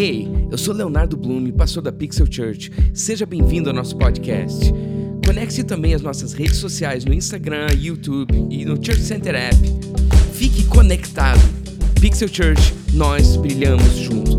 Ei, eu sou Leonardo Blume, pastor da Pixel Church. Seja bem-vindo ao nosso podcast. Conecte-se também às nossas redes sociais no Instagram, YouTube e no Church Center App. Fique conectado. Pixel Church, nós brilhamos juntos.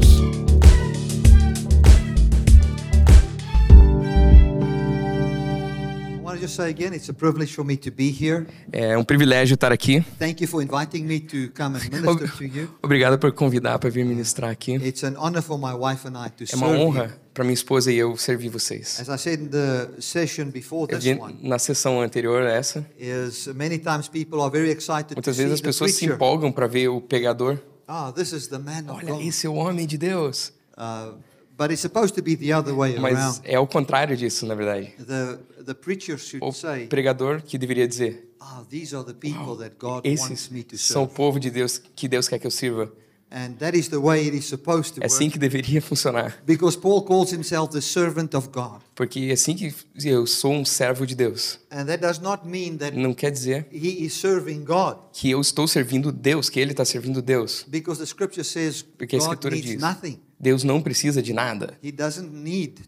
Just say again, it's a privilege for me to be here. É um privilégio estar aqui. Thank you for inviting me to come and minister to you. Obrigado por convidar para vir ministrar aqui. It's an honor for my wife and I to É uma serve honra para minha esposa e eu servir vocês. As I said in the session before Eu this vi one, na sessão anterior a essa, is many times people are very excited muitas vezes as pessoas se empolgam para ver o pregador. Ah, this is the man of Olha, God. esse é o homem de Deus. Uh, but it's supposed to be the other way Mas é o contrário disso, na verdade. The the preacher should O say, pregador que deveria dizer: "Ah, these are the people that God wants Esses me to são o serve." povo de Deus que Deus quer que eu sirva. And that is the way it is supposed to É assim que deveria funcionar. Because Paul calls himself the servant of God. Porque é assim que eu sou um servo de Deus. And that does not mean that Não quer dizer he is serving God. que eu estou servindo Deus, que ele está servindo Deus. Because the scripture says Porque a God Escritura needs diz: nothing. Deus não precisa de nada.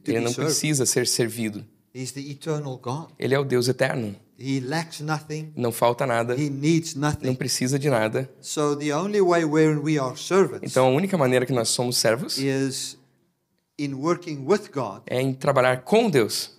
Ele não precisa ser servido. Ele é o Deus eterno. Não falta nada. Não precisa de nada. Então a única maneira que nós somos servos é em trabalhar com Deus.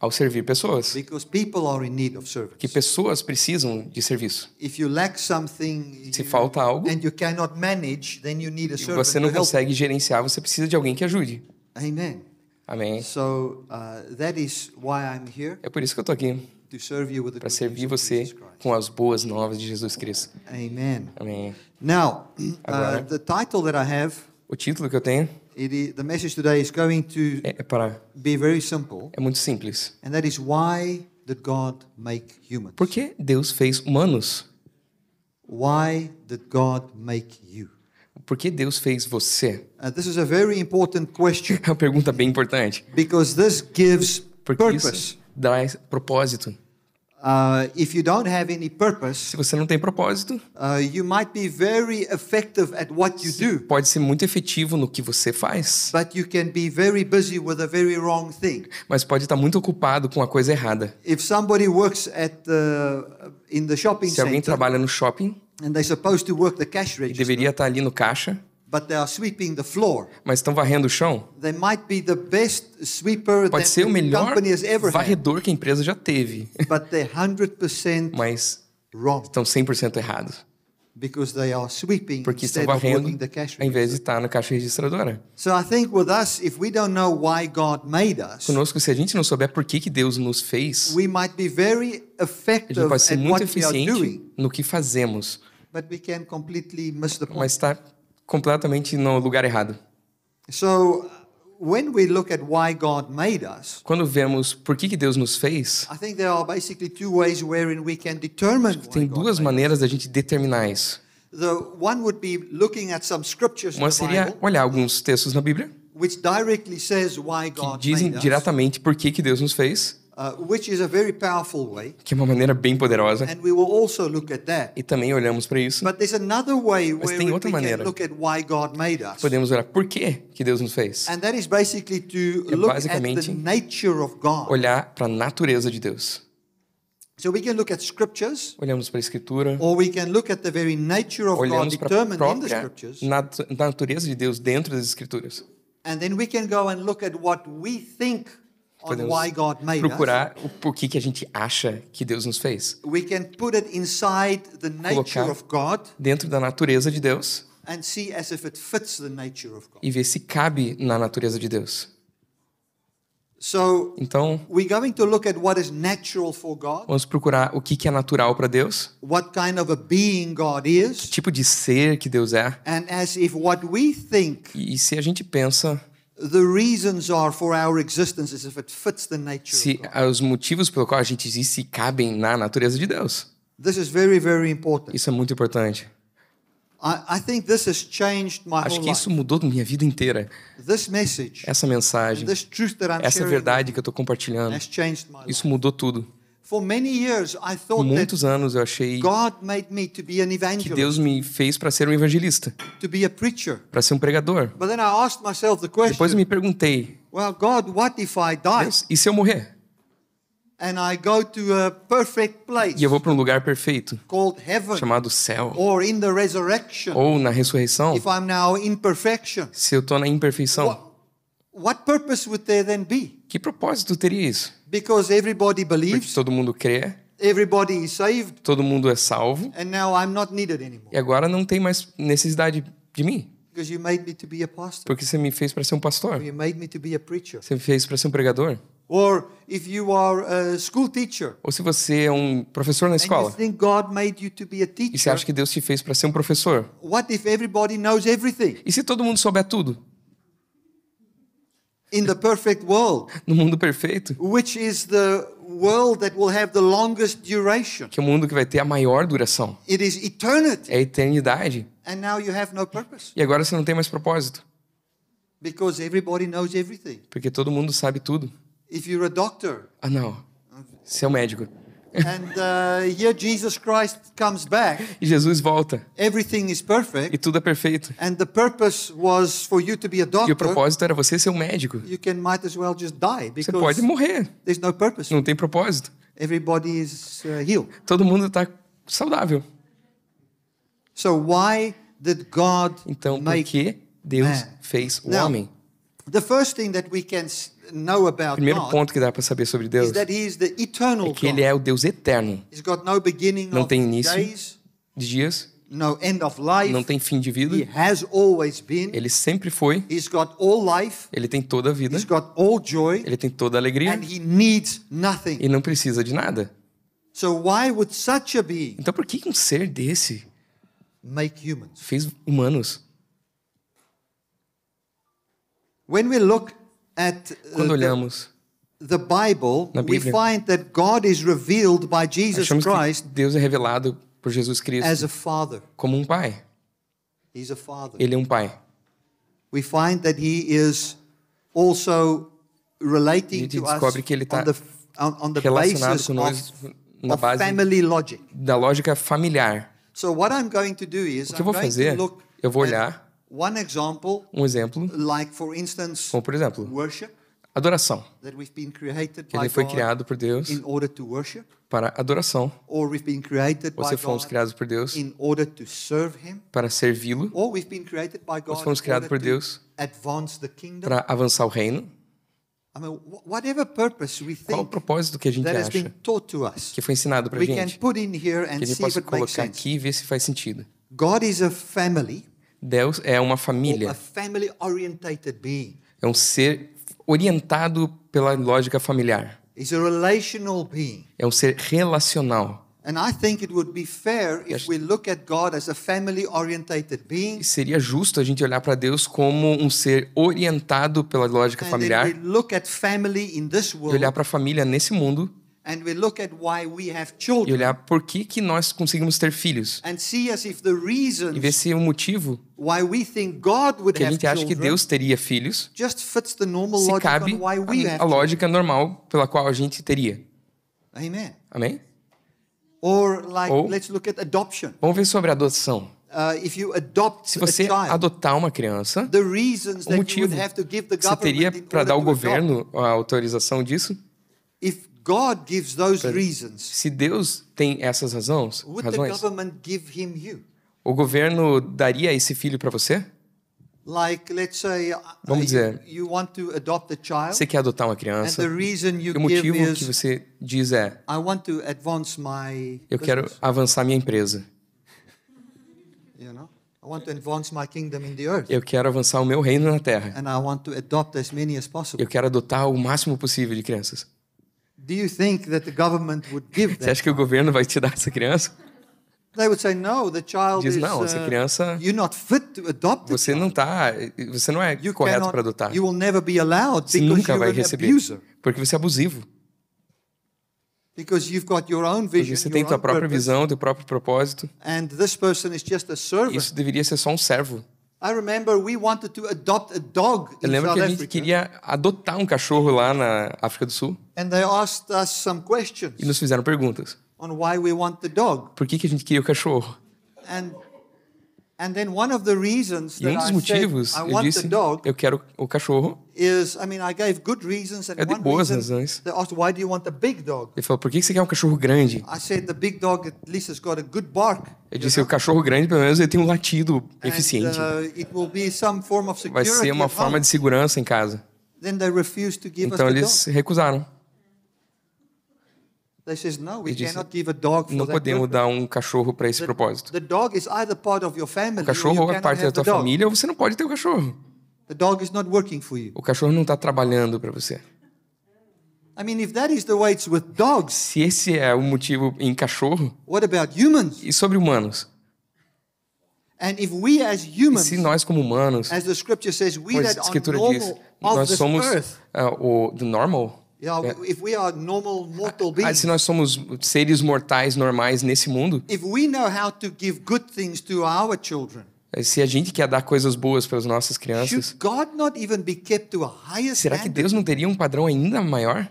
Ao servir pessoas. Because people are in need of Que service. pessoas precisam de serviço. If you lack something Se falta algo and you cannot manage, then you need a e você não consegue gerenciar, você precisa de alguém que ajude. Amen. Amém. So uh, that is why I'm here É por isso que eu estou aqui, para servir você com as boas novas de Jesus Cristo. Amen. Amém. Now, uh, Agora. the title that I have, O título que eu tenho it is, the message today is going to é para be very simple, é muito simples. and that is why did God make humans? Por que Deus fez humanos? Why did God make you? Por que Deus fez você? Uh, this is a very important question É uma pergunta bem importante, because this gives porque purpose. isso dá propósito. Uh, if you don't have any purpose, Se você não tem propósito, uh, you might be very effective at what you do, pode ser muito efetivo no que você faz, but you can be very busy with a very wrong thing. mas pode estar muito ocupado com a coisa errada. If somebody works at the, in the shopping Se alguém center trabalha no shopping and they're supposed to work the cash e register, deveria estar ali no caixa, but they are sweeping the floor, mas estão varrendo o chão, they might be the best sweeper pode that ser o melhor varredor que a empresa já teve, but they're 100% mas wrong. estão 100% errados, because they are sweeping porque estão instead of varrendo working the cash ao invés de register. estar na caixa registradora. So I think with us, if we don't know why God made us, Conosco, se a gente não souber por que, que Deus nos fez, we might be very a effective gente pode ser muito what we are eficiente no que fazemos, but we can completely miss the point. mas está completamente no lugar errado. So when we look at why God made us, Quando vemos por que, que Deus nos fez, I think there are basically two ways wherein we can determine tem duas maneiras da gente determinar isso. Uma seria olhar alguns textos na Bíblia que dizem diretamente por que, que Deus nos fez, uh, which is a very powerful way, que é uma maneira bem poderosa, and we will also look at that. e também olhamos para isso. But there's another way Mas where tem outra maneira. look at why God made us. Podemos olhar por que, que Deus nos fez. And that is basically to É look at the basicamente nature of God. Olhar para a natureza de Deus. So we can look at scriptures, Olhamos para a Escritura, or we can look at the very nature of God olhamos para a própria natureza de Deus dentro das Escrituras. and then we can go and look at what we think Podemos why God made us. procurar o porquê que a gente acha que Deus nos fez. We can put it inside the nature Colocar of God dentro da natureza de Deus and see as if it fits the nature of God. e ver se cabe na natureza de Deus. So Então, we're going to look at what is natural for God, vamos procurar o que é natural para Deus, what kind of a being God que is, tipo de ser que Deus é, and as if what we think e se a gente pensa the reasons are for our existence as if it fits the nature se os motivos pelo qual a gente existe cabem na natureza de Deus. This is very, very important. Isso é muito importante. I, I think this has changed my Acho que isso mudou minha vida inteira. This message, Essa mensagem, this truth that I'm essa verdade que eu estou compartilhando, has changed my life. isso mudou tudo. For many years, I Por thought that muitos anos eu achei God made me to be an que evangelist, Deus me fez para ser um evangelista, to be a preacher. para ser um pregador. But then I asked myself the Depois eu question me perguntei, well, God, what if I die Deus, e se eu morrer? and I go to a perfect place E eu vou para um lugar perfeito, called heaven chamado céu, or in the resurrection ou na ressurreição, if I'm now in perfection? se eu estou na imperfeição? What, purpose would there then be? Que propósito teria isso? Because everybody Porque believes, todo mundo crê, everybody is saved, todo mundo é salvo, and now I'm not needed anymore e agora não tem mais necessidade de mim, because you made me to be a pastor, porque você me fez para ser um pastor, you made me to be a preacher. você me fez para ser um pregador. Or if you are a school teacher Ou se você é um professor na and you escola think God made you to be a e você teacher, acha que Deus te fez para ser um professor, what if everybody knows everything e se todo mundo souber tudo in the perfect world, no mundo perfeito, which is the world that will have the longest duration? que é o mundo que vai ter a maior duração, It is eternity. é a eternidade, And now you have no purpose e agora você não tem mais propósito, because everybody knows everything. porque todo mundo sabe tudo. If you're a doctor Ah, não, você é o médico. And uh, here Jesus Christ comes back, E Jesus volta, everything is e perfect, tudo é perfeito. and the purpose was for you to be a E o doctor, propósito era você ser um médico. you can might as well just die Você because pode morrer, there's no purpose. não tem propósito. Everybody is uh, healed. Todo mundo está saudável. So why did God Então, por que Deus man? fez o Now, homem? The first thing that we can s- know about Primeiro ponto que dá para saber sobre is Deus that He is the eternal é que Ele é o Deus eterno. He's got no beginning Não tem início. days, De dias, no end of life. não tem fim de vida. He has always been. Ele sempre foi. He's got all life. Ele tem toda a vida. He's got all joy, Ele tem toda a alegria. and He needs nothing. E não precisa de nada. So why would such a being Então, por que um ser desse make humans? fez humanos? Quando the, olhamos, the Bible, Na we Bíblia. find that God is revealed by Jesus Christ Deus é revelado por Jesus as Cristo a father. como um pai. He's a father. Ele é um pai. we find that he is also relating A gente to us descobre que ele tá on the, on, on the Relacionado basis conosco of, na of base family logic. da lógica familiar. So what I'm going to do is O que eu vou fazer, eu vou olhar one example, um exemplo, like for instance, como por exemplo, worship adoração. that we've been created Que by ele foi criado por Deus in order to worship, para adoração. or we've been created by Você fomos criados por Deus in order to serve Him, para servi-lo, or we've been created by God Nós fomos criados por to Deus advance the kingdom. para avançar o reino. I mean, wh- whatever purpose we Qual o think propósito que a gente acha que foi ensinado para we can gente? put in here Que a gente possa colocar aqui e ver se faz sentido. God is a family, Deus é uma família, family orientated being. é um ser orientado pela lógica familiar. É um ser relacional. And I think it would be fair if Yes. we look at God as a family orientated being E seria justo a gente olhar para Deus como um ser orientado pela lógica familiar then we look at family in this e world olhar para a família nesse mundo and we look at why we have e olhar por que, que nós conseguimos ter filhos and see as if the e ver se o motivo why we think God would que a have gente acha que Deus teria filhos just fits the normal se logic cabe on why we a, have a lógica normal pela qual a gente teria. Amen. Amém? Or like Ou- let's look at adoption. Vamos ver sobre a adoção. Uh, if you adopt Se a você child, adotar uma criança, the reasons o motivo would have to give the que você teria para dar ao governo a autorização disso, God gives those reasons, se Deus tem essas razões, would the razões government give him you? o governo daria esse filho para você? Like, let's say, uh, Vamos you, dizer, you want to adopt a child, Você quer adotar uma criança, e o motivo que is, você diz é: I want to advance my eu quero avançar minha empresa, you know, I want to advance my kingdom in the earth, eu quero avançar o meu reino na terra, and I want to adopt as many as possible. eu quero adotar o máximo possível de crianças. Você that? acha que o governo vai te dar essa criança? They would say, no, the child Diz is, não, essa uh, criança you're not fit to adopt the você não tá, você não é You correto para adotar. You will never be allowed Você because nunca vai receber, abuser. porque você é abusivo. Because you've got your own Porque vision, você tem own própria purpose, visão, teu próprio propósito. and this person is just a servant. Isso deveria ser só um servo. I remember we wanted to adopt a dog Eu lembro que a gente queria adotar um cachorro lá na África do Sul and they asked us some questions e nos fizeram perguntas. on why we want the dog. Por que, que a gente queria o cachorro? And and then one of the reasons E um dos I said motivos, I eu want disse, the dog eu quero o cachorro. is, I mean, I gave good reasons, and Eu dei one boas reason razões. they asked, "Why do you want a big dog?" Ele falou, por que você quer um cachorro grande? I said, "The big dog at least has got a good bark, Eu disse, o cachorro grande, pelo menos, ele tem um latido eficiente. uh, it will be some form of Vai security." ser uma forma home." de segurança em casa. Then they refused to give Então us the eles dog. recusaram. They says, "No, we disse, cannot give a dog for Não podemos purpose." dar um cachorro para esse propósito. The dog is either part of your family O or cachorro é parte da the tua dog. família ou você não pode ter o cachorro. The dog is not working for you. O cachorro não está trabalhando para você. I mean, if that is the way it's with dogs, Se esse é o motivo em cachorro, what about humans? e sobre humanos? And if we as E humans, se nós como humanos, as the scripture says, we como a escritura diz, nós somos ah, o do normal, se nós somos seres mortais normais nesse mundo, if we know how to give good things to our children, se a gente quer dar coisas boas para as nossas crianças, should God not even be kept to a higher será que? Deus não teria um padrão ainda maior?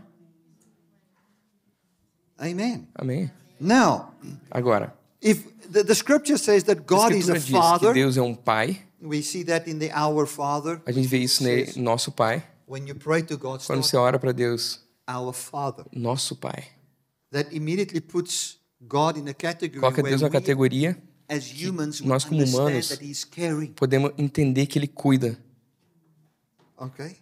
Amen. Amém. Now, Agora, if the, the scripture says that a God is a diz que father, Deus é um pai. we see that in the Our Father. A gente vê isso nele, nosso pai. When you pray to God, Quando você ora para Deus, Our Father. nosso pai. That immediately puts God in a category Coloca Deus na categoria, we nós como humanos, podemos entender que ele cuida. Okay.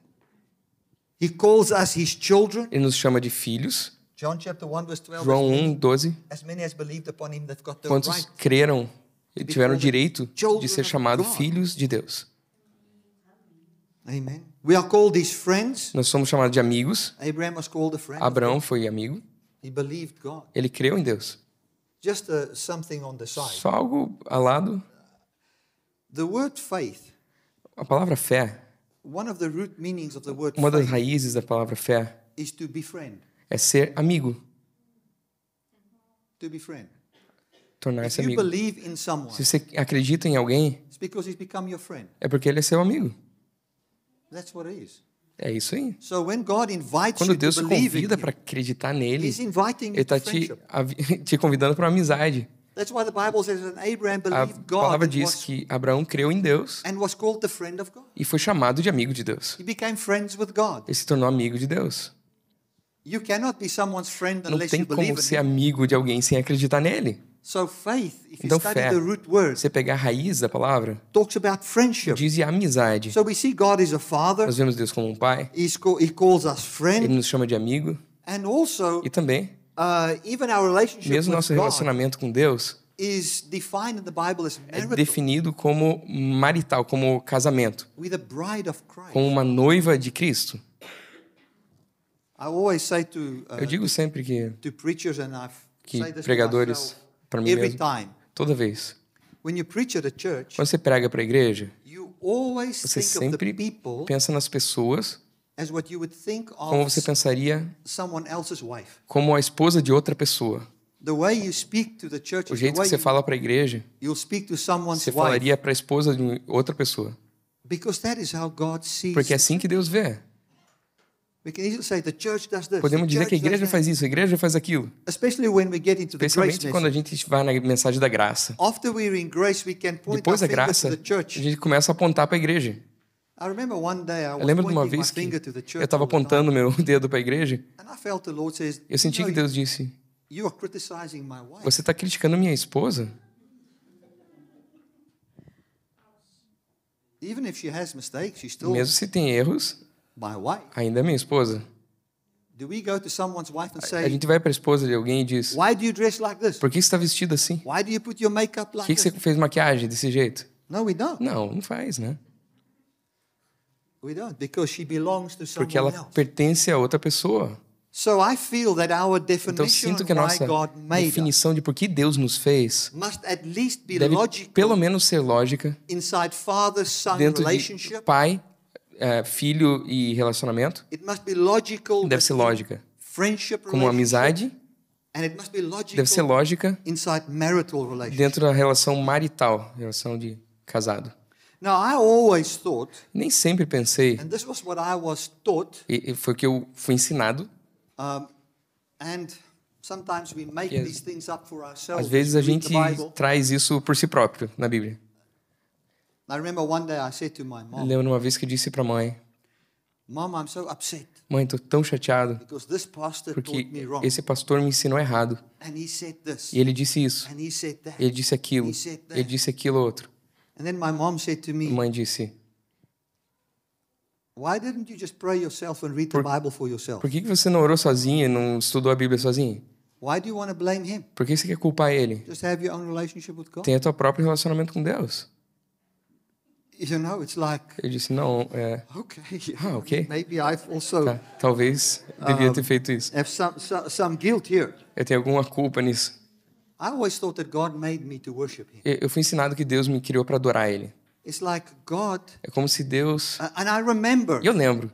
He calls us His children. Ele nos chama de filhos. John chapter 1 verse 12. João as, many, 1, 12. as many as believed upon Him that got the Quantos right. creram e tiveram o direito de ser chamados filhos de Deus? Amen. We are called His friends. Nós somos chamados de amigos. Abraham was called a friend. Abraão foi amigo. He believed God. Ele creu em Deus. Just uh, something on the side. Só algo ao lado. The word faith, A palavra fé, one of the root meanings of the word uma das raízes da palavra fé, is to befriend. é ser amigo, To befriend. If tornar-se you amigo. believe in someone, Se você acredita em alguém, it's because he's become your friend. é porque ele é seu amigo. That's what it is. É isso aí. So when God invites Quando you Deus to te convida para acreditar nele, ele está te, te convidando para uma amizade. That's why the Bible says that Abraham A palavra diz was, que Abraão creu em Deus and was called the friend of God. e foi chamado de amigo de Deus. He became friends with God. Ele se tornou amigo de Deus. You cannot be someone's friend Não tem como ser amigo de alguém sem acreditar nele. So faith, if you Então, study fé, the root word, você pegar a raiz da palavra, talks about friendship. diz amizade. So we see God is a father. Nós vemos Deus como um pai, He's call, he calls us ele nos chama de amigo and also e também, uh, even our relationship mesmo with nosso God relacionamento com Deus is defined in the Bible as é marital, definido como marital, como casamento, with a bride of Christ. como uma noiva de Cristo. I always say to uh, Eu digo sempre que, que say this to pregadores, para mim every mesmo, time. toda vez, When you preach at a church, quando você prega para a igreja, you always você think of the sempre people pensa nas pessoas as what you would think como of você pensaria someone else's wife. como a esposa de outra pessoa. The way you speak to the church O is the jeito que way você you, fala para a igreja, you'll speak to someone's você falaria para a esposa de outra pessoa. Because that is how God sees. Porque é assim que Deus vê. We can easily say the church does this. Podemos dizer que a igreja faz isso, a igreja faz aquilo. Especialmente quando a gente vai na mensagem da graça. Depois da graça, a gente começa a apontar para a igreja. I remember one day I was Eu lembro de uma vez que finger to the church eu estava apontando meu dedo para a igreja. and I felt the Lord says, Eu senti "You que Deus disse. Você está criticando minha esposa? Mesmo se tem erros. Ainda é minha esposa. Do we go to someone's wife and A gente vai para a esposa de alguém e diz: why do you dress like this? Por que você está vestido assim? Why do you put your makeup Por que você fez maquiagem desse jeito? No, we don't. Não, não faz, né? We don't because she belongs to Porque ela pertence a outra pessoa. So I feel that our Então sinto que a nossa definição de por que Deus nos fez deve pelo menos ser lógica dentro de pai, eh, filho e relacionamento. It must be logical Deve ser lógica friendship como amizade, and it must be logical deve ser lógica inside marital relationship. dentro da relação marital, relação de casado. Now, I always thought, Nem sempre pensei, and this was what I was taught, e foi o que eu fui ensinado. um, and sometimes we make Yes. these things up for ourselves. Às vezes a gente traz isso por si próprio na Bíblia. Lembro uma vez que disse para mãe: Mom, I'm so upset Mãe, tô tão chateado because this pastor porque taught me wrong. esse pastor me ensinou errado. And he said this, E ele disse isso, and he said that. ele disse aquilo, ele disse aquilo outro. And then my mom said to A me, mãe disse: Why didn't you just pray yourself and read the Bible for yourself? Por que você não orou sozinha e não estudou a Bíblia sozinha? Why do you want to blame him? Por que você quer culpar ele? Just have your own relationship with God. Tenha teu próprio relacionamento com Deus. You know, it's like, Ele disse: Não, é, okay, Ah, okay. maybe I've also tá, talvez devia ter feito isso. have some, some, some guilt here. Eu tenho alguma culpa nisso. I always thought that God made me to worship him. Eu eu fui ensinado que Deus me criou para adorar Ele. It's like God, É como se Deus. and I remember eu lembro,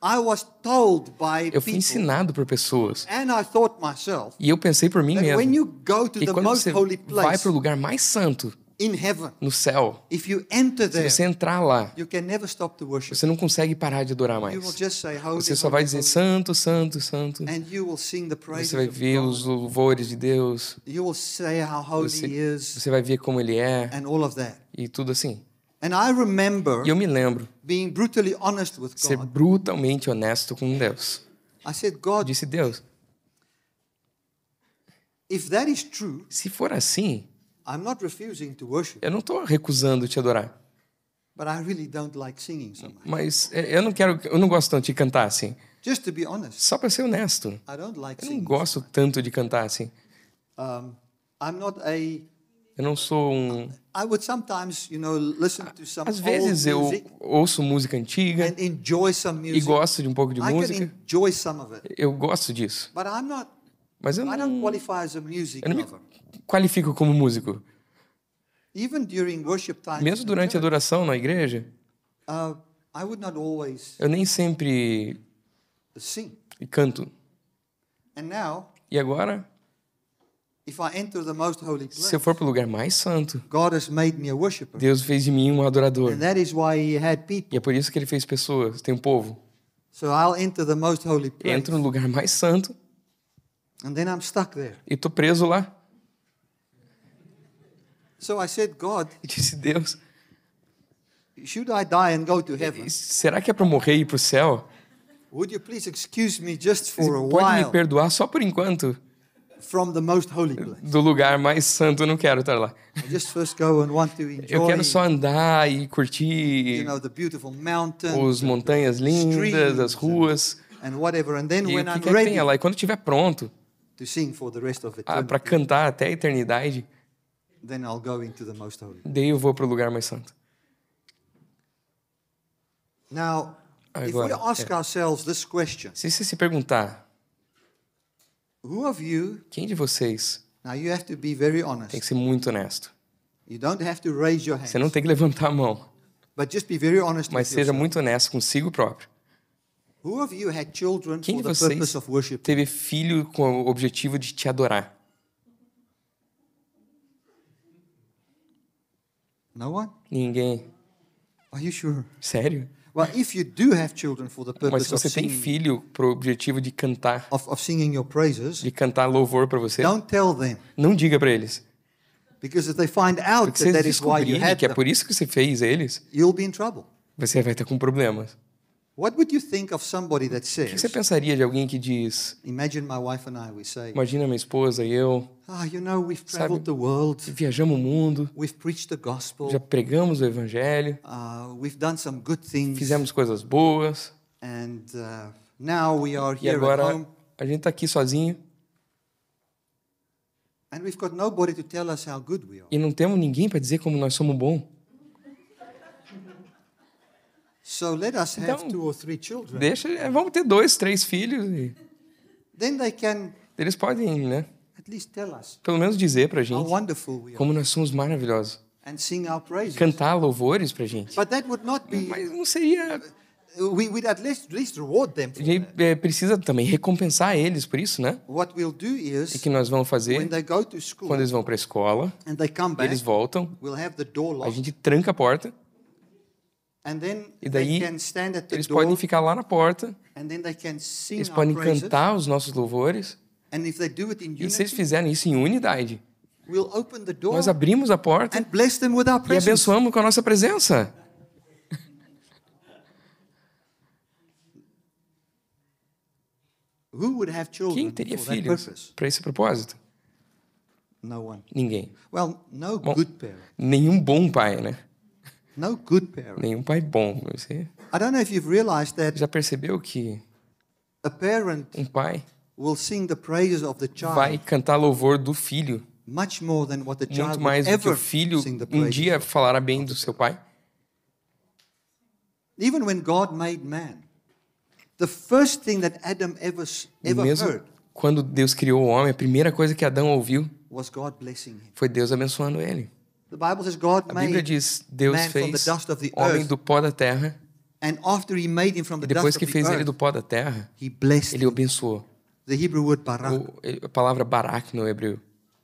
I was told by eu fui ensinado por pessoas. and I thought myself, E eu pensei por mim that when mesmo. you go to E the quando most você holy vai place para o lugar mais santo, heaven, no céu, if you enter se there, você entrar lá, you can never stop to worship. você não consegue parar de adorar You will mais. just say, Você só vai dizer santo, santo, santo. and you will sing the praises Você vai ver os louvores de Deus. You will say how holy Você, he is você vai ver como Ele é and all of that. e tudo assim. And I remember E eu me lembro being brutally honest with de ser brutalmente honesto com Deus. Said, disse, Deus, se for assim, I'm not refusing to worship, eu não estou recusando te adorar. but I really don't like singing so much. Mas é, eu não quero, eu não gosto tanto de cantar assim. Just to be honest, Só para ser honesto, I don't like eu não singing. gosto tanto de cantar assim. Eu não sou um. Às vezes eu ouço música antiga and enjoy some e gosto de um pouco de música. Eu gosto disso, but I'm not. mas eu I don't não qualify as a music eu não me. Qualifico como músico. Mesmo durante a adoração na igreja, uh, eu nem sempre canto. E agora, se eu for para o lugar mais santo. Deus fez de mim um adorador. E é por isso que ele fez pessoas, tem um povo. Entro no lugar mais santo e tô preso lá. So I said, God, E disse, Deus, should I die and go to heaven? será que é para morrer e ir para o céu? Would you please excuse me just for a Pode me while perdoar só por enquanto? from the most holy place? Do lugar mais santo eu não quero estar lá. I just first go and want to Eu enjoy, quero só andar e you curtir know, the beautiful mountains os montanhas lindas, streams as ruas. and whatever. And then E when o que I'm que ready venha lá. E quando estiver pronto para cantar até a eternidade, then I'll go into the most holy. daí eu vou para o lugar mais santo. Now, if we Agora, ask é. ourselves this question, Se você se perguntar, who of you, quem de vocês now you have to be very tem honest. que ser muito honesto? You don't have to raise your Você não hands, tem que levantar a mão, but just be very honest mas with seja yourself. muito honesto consigo próprio. Who of you had children Quem de the vocês purpose of worship? teve filho com o objetivo de te adorar? No one? Ninguém. Are you sure? Sério? Well, if you do have children for the Mas purpose se of você tem singing, filho pro objetivo de cantar, of, of singing your praises, de cantar louvor para você, don't tell them. não diga para eles. Because if they find out Porque se that eles that is why you descobrirem had que é them, por isso que você fez eles, you'll be in trouble. você vai estar com problemas. What would you think of somebody that O que você says, pensaria de alguém que diz, imagine my wife and I, we say, imagina minha esposa e eu, ah, you know, we've Sabe- traveled the world, viajamos o mundo, we've preached the gospel, já pregamos o evangelho, uh, we've done some good things, fizemos coisas boas, and uh, now we are e here at agora home, a gente está aqui sozinho and we've got nobody to tell us how good we are. e não temos ninguém para dizer como nós somos bons. So let us have Então, two or three children. Deixa, é, vamos ter dois, três filhos e Then they can eles podem, né, at least tell us pelo menos dizer pra how gente wonderful we are como nós somos maravilhosos. and sing our praises. Cantar louvores pra gente. But that would not be Mas não seria we, we'd at least, at least reward them for A that. é, precisa também recompensar eles por isso, né? What we'll do is, que nós vamos when fazer they go to school quando eles vão para a escola, and they come back, eles voltam, we'll have the door a locked. gente tranca a porta, E they daí, can stand at the eles door podem ficar lá na porta, and then they can sing eles podem cantar os nossos louvores, And if they do it in e se eles fizerem isso em unidade, we'll open the door nós abrimos a porta e abençoamos com a nossa presença. Who would have Quem teria filhos para esse propósito? Ninguém. Bom. Nenhum bom pai, né? No good parent. Nenhum pai bom. Você I don't know if you've realized that já percebeu que a parent um pai will sing the praises of the child vai cantar louvor do filho much more than what the child muito mais do que o filho um dia falará bem do seu pai? Even when God made man, the first thing that Adam ever ever Mesmo heard quando Deus criou o homem, a primeira coisa que Adão ouviu was God blessing him. foi Deus abençoando ele. The Bible says God A Bíblia made diz: Deus man from the fez dust of the homem do pó da terra, and after he made him from e the depois dust que fez ele do pó da terra, he blessed ele abençoou. The Hebrew word barak, O- ele- a palavra barak no hebreu.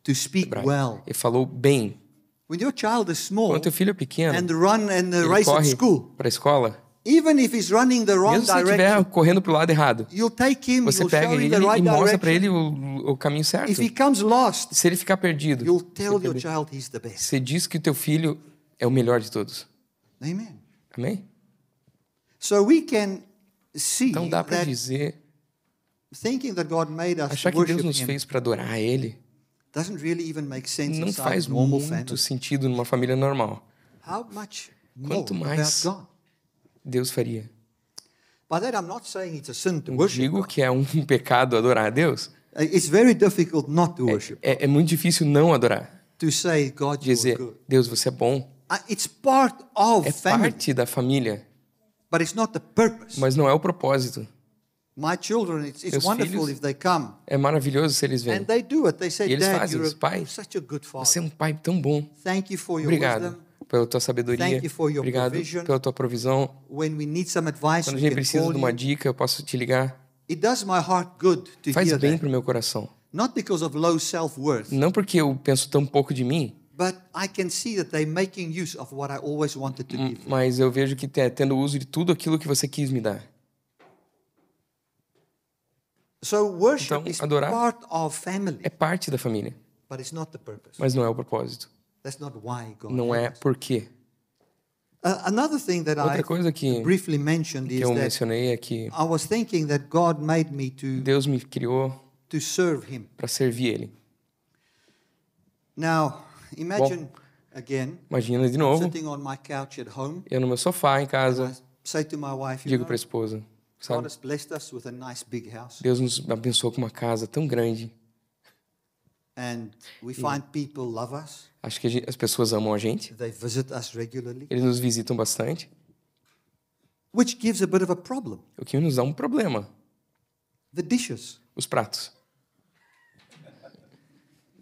to speak well. Ele falou bem. When your child is small Quando teu filho é pequeno, and run and the ele race corre school, para a escola, even if he's running the wrong mesmo se ele direction, estiver correndo para o lado errado, you'll take him, você pega ele the right e mostra para ele o, o caminho certo. If he comes lost, Se ele ficar perdido, you'll tell você your perde- child he's the best. você diz que o teu filho é o melhor de todos. Amen. Amém? Então dá para dizer, thinking that God made us to achar que Deus nos fez para adorar Ele doesn't really even make sense não faz muito family. sentido numa família normal. How much more Quanto mais? Deus faria. By that, I'm not saying it's a sin to Não worship. digo que é um pecado adorar a Deus. Uh, It's very difficult not to worship. É, é muito difícil não adorar. To say, God, you're Dizer. Deus, você é bom. Uh, It's part of É family, parte da família, but it's not the purpose. mas não é o propósito. My children, it's, it's Meus wonderful filhos- if they come É maravilhoso se eles and vêm. they do it. They say, E eles fazem. Pai, a, you're such a good father. Você é um pai tão bom. Thank you for your Obrigado. Pela tua sabedoria. Obrigado provision. pela tua provisão. Quando a gente precisa de uma dica, eu posso te ligar. It does my heart good to Faz bem that. pro meu coração. Not because of low self-worth, Não porque eu penso tão pouco de mim, but I can see that they're making use of what I always wanted to give them. mas eu vejo que te- tendo uso de tudo aquilo que você quis me dar. So worship Então, is adorar part of family, É parte da família, but it's not the purpose. mas não é o propósito. That's not why God. Não é por quê. Another thing that Outra I coisa que, briefly mentioned que is eu mencionei é que I was thinking that God made me to Deus me criou to serve Him. para servir Ele. Now, imagine again Imagina de novo, sitting on my couch at home. eu no meu sofá em casa, say to my wife, you digo know, para a esposa, God sabe? has blessed us with a nice big house, Deus nos abençoou com uma casa tão grande. and we find people love us. Acho que gente- as pessoas amam a gente. They visit us regularly, Eles nos visitam bastante, which gives a bit of a problem. o que nos dá um problema. The dishes. Os pratos.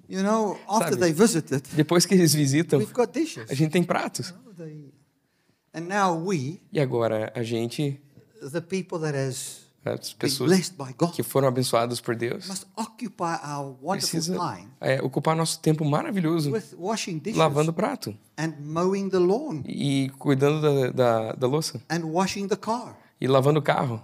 You know, after Sabe? they visited, Depois que eles visitam, we've got dishes. a gente tem pratos. They- And now we, E agora a gente, the people that has as pessoas que foram abençoadas por Deus, must occupy our wonderful precisa time é, ocupar nosso tempo maravilhoso with washing dishes lavando prato and mowing the lawn e cuidando da, da, da louça and washing the car. e lavando o carro.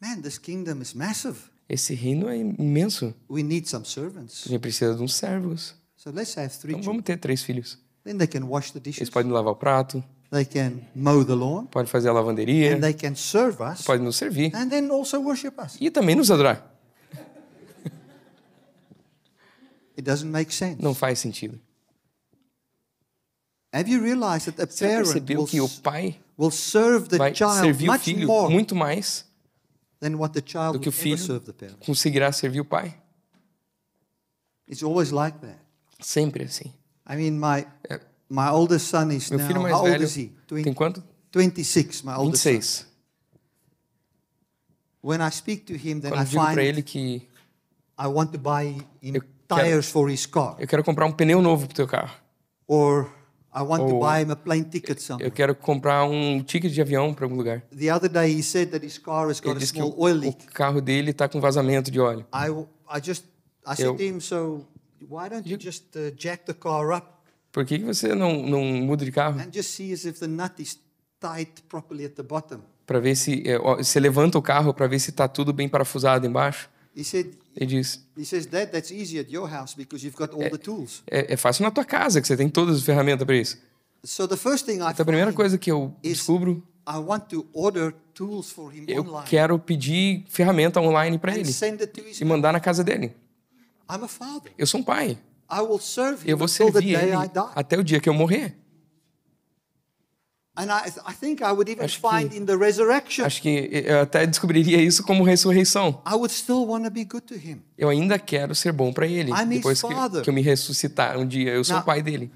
Man, this kingdom is massive. Esse reino é imenso. We need some A servants. gente precisa de uns servos. So let's have three Então vamos ter três filhos. Then they can wash the Eles dishes, podem lavar o prato, they can mow the lawn, podem fazer a lavanderia, and they can serve us, podem nos servir and then also worship us. e também nos adorar. It doesn't make sense. Não faz sentido. Have you realized that a Você percebeu will, que o pai will serve the vai child servir o much filho more muito mais than what the child do que o filho serve the parent? conseguirá servir o pai? It's always like that. Sempre assim. I mean, my my oldest son is Meu now. filho mais How old velho is he? tem Twen- quanto? 26. My oldest son. 26. When I speak to him, then Quando I eu digo para find ele que I want to buy him Eu quero- tires for his car, eu quero comprar um pneu novo pro teu carro, or I want to Ou- buy him a plane ticket Eu somewhere. quero comprar um ticket de avião para algum lugar. The other day he said that his car has got Ele a small o, oil o leak. carro dele está com vazamento de óleo. I, I just I said Eu- to him, so why don't you just uh, jack the car up Por que, que você não, não muda de carro and just see as if the nut is tight properly at the bottom? para ver se é, você levanta o carro para ver se está tudo bem parafusado embaixo? He said, Ele diz: he says, Dad, that's easy at your house because you've got all the tools. é, é fácil na tua casa que você tem todas as ferramentas para isso. So the first thing I Então a primeira coisa que eu descubro, I want to order tools for him eu quero pedir ferramenta online para ele e mandar na casa dele. I'm a father. Eu sou um pai. I will serve him Eu vou servir ele até o dia que eu morrer. And I, I think I would even Acho que- find in the resurrection, Acho que eu até descobriria isso como ressurreição. I would still want to be good to him. Eu ainda quero ser bom para ele. Depois que, que eu me ressuscitar um dia, eu sou o pai dele.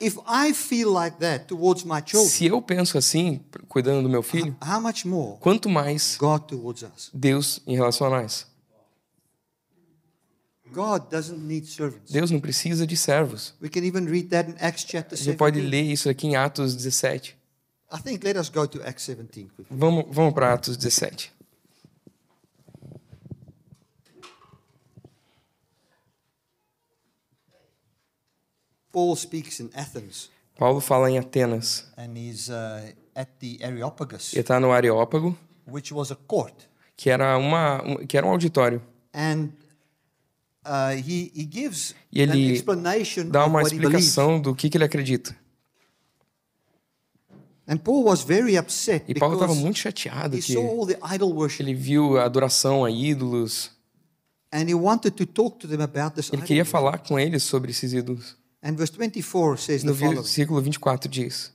If I feel like that towards my children, Se eu penso assim, cuidando do meu filho, how much more quanto mais God towards us? Deus em relação a nós. God doesn't need servants. Deus não precisa de servos. We can even read that in Acts chapter Você pode 17. ler isso aqui em Atos 17. I think let us go to Acts 17 quickly. Vamos, vamos para Atos 17. Paul speaks in Athens Paulo fala em Atenas. and he's uh, at the Areopagus, Ele está no Areópago, which was a court. que era, uma, um- que era um auditório. And uh, he, he gives E an ele explanation Dá of uma what he believes. explicação do que, que ele acredita. And Paul was very upset E Paulo estava muito chateado he que saw all the idol worship ele viu a adoração a ídolos. and he wanted to talk to them about this Ele queria falar com eles sobre esses ídolos. And verse 24 says No the following. versículo 24 diz: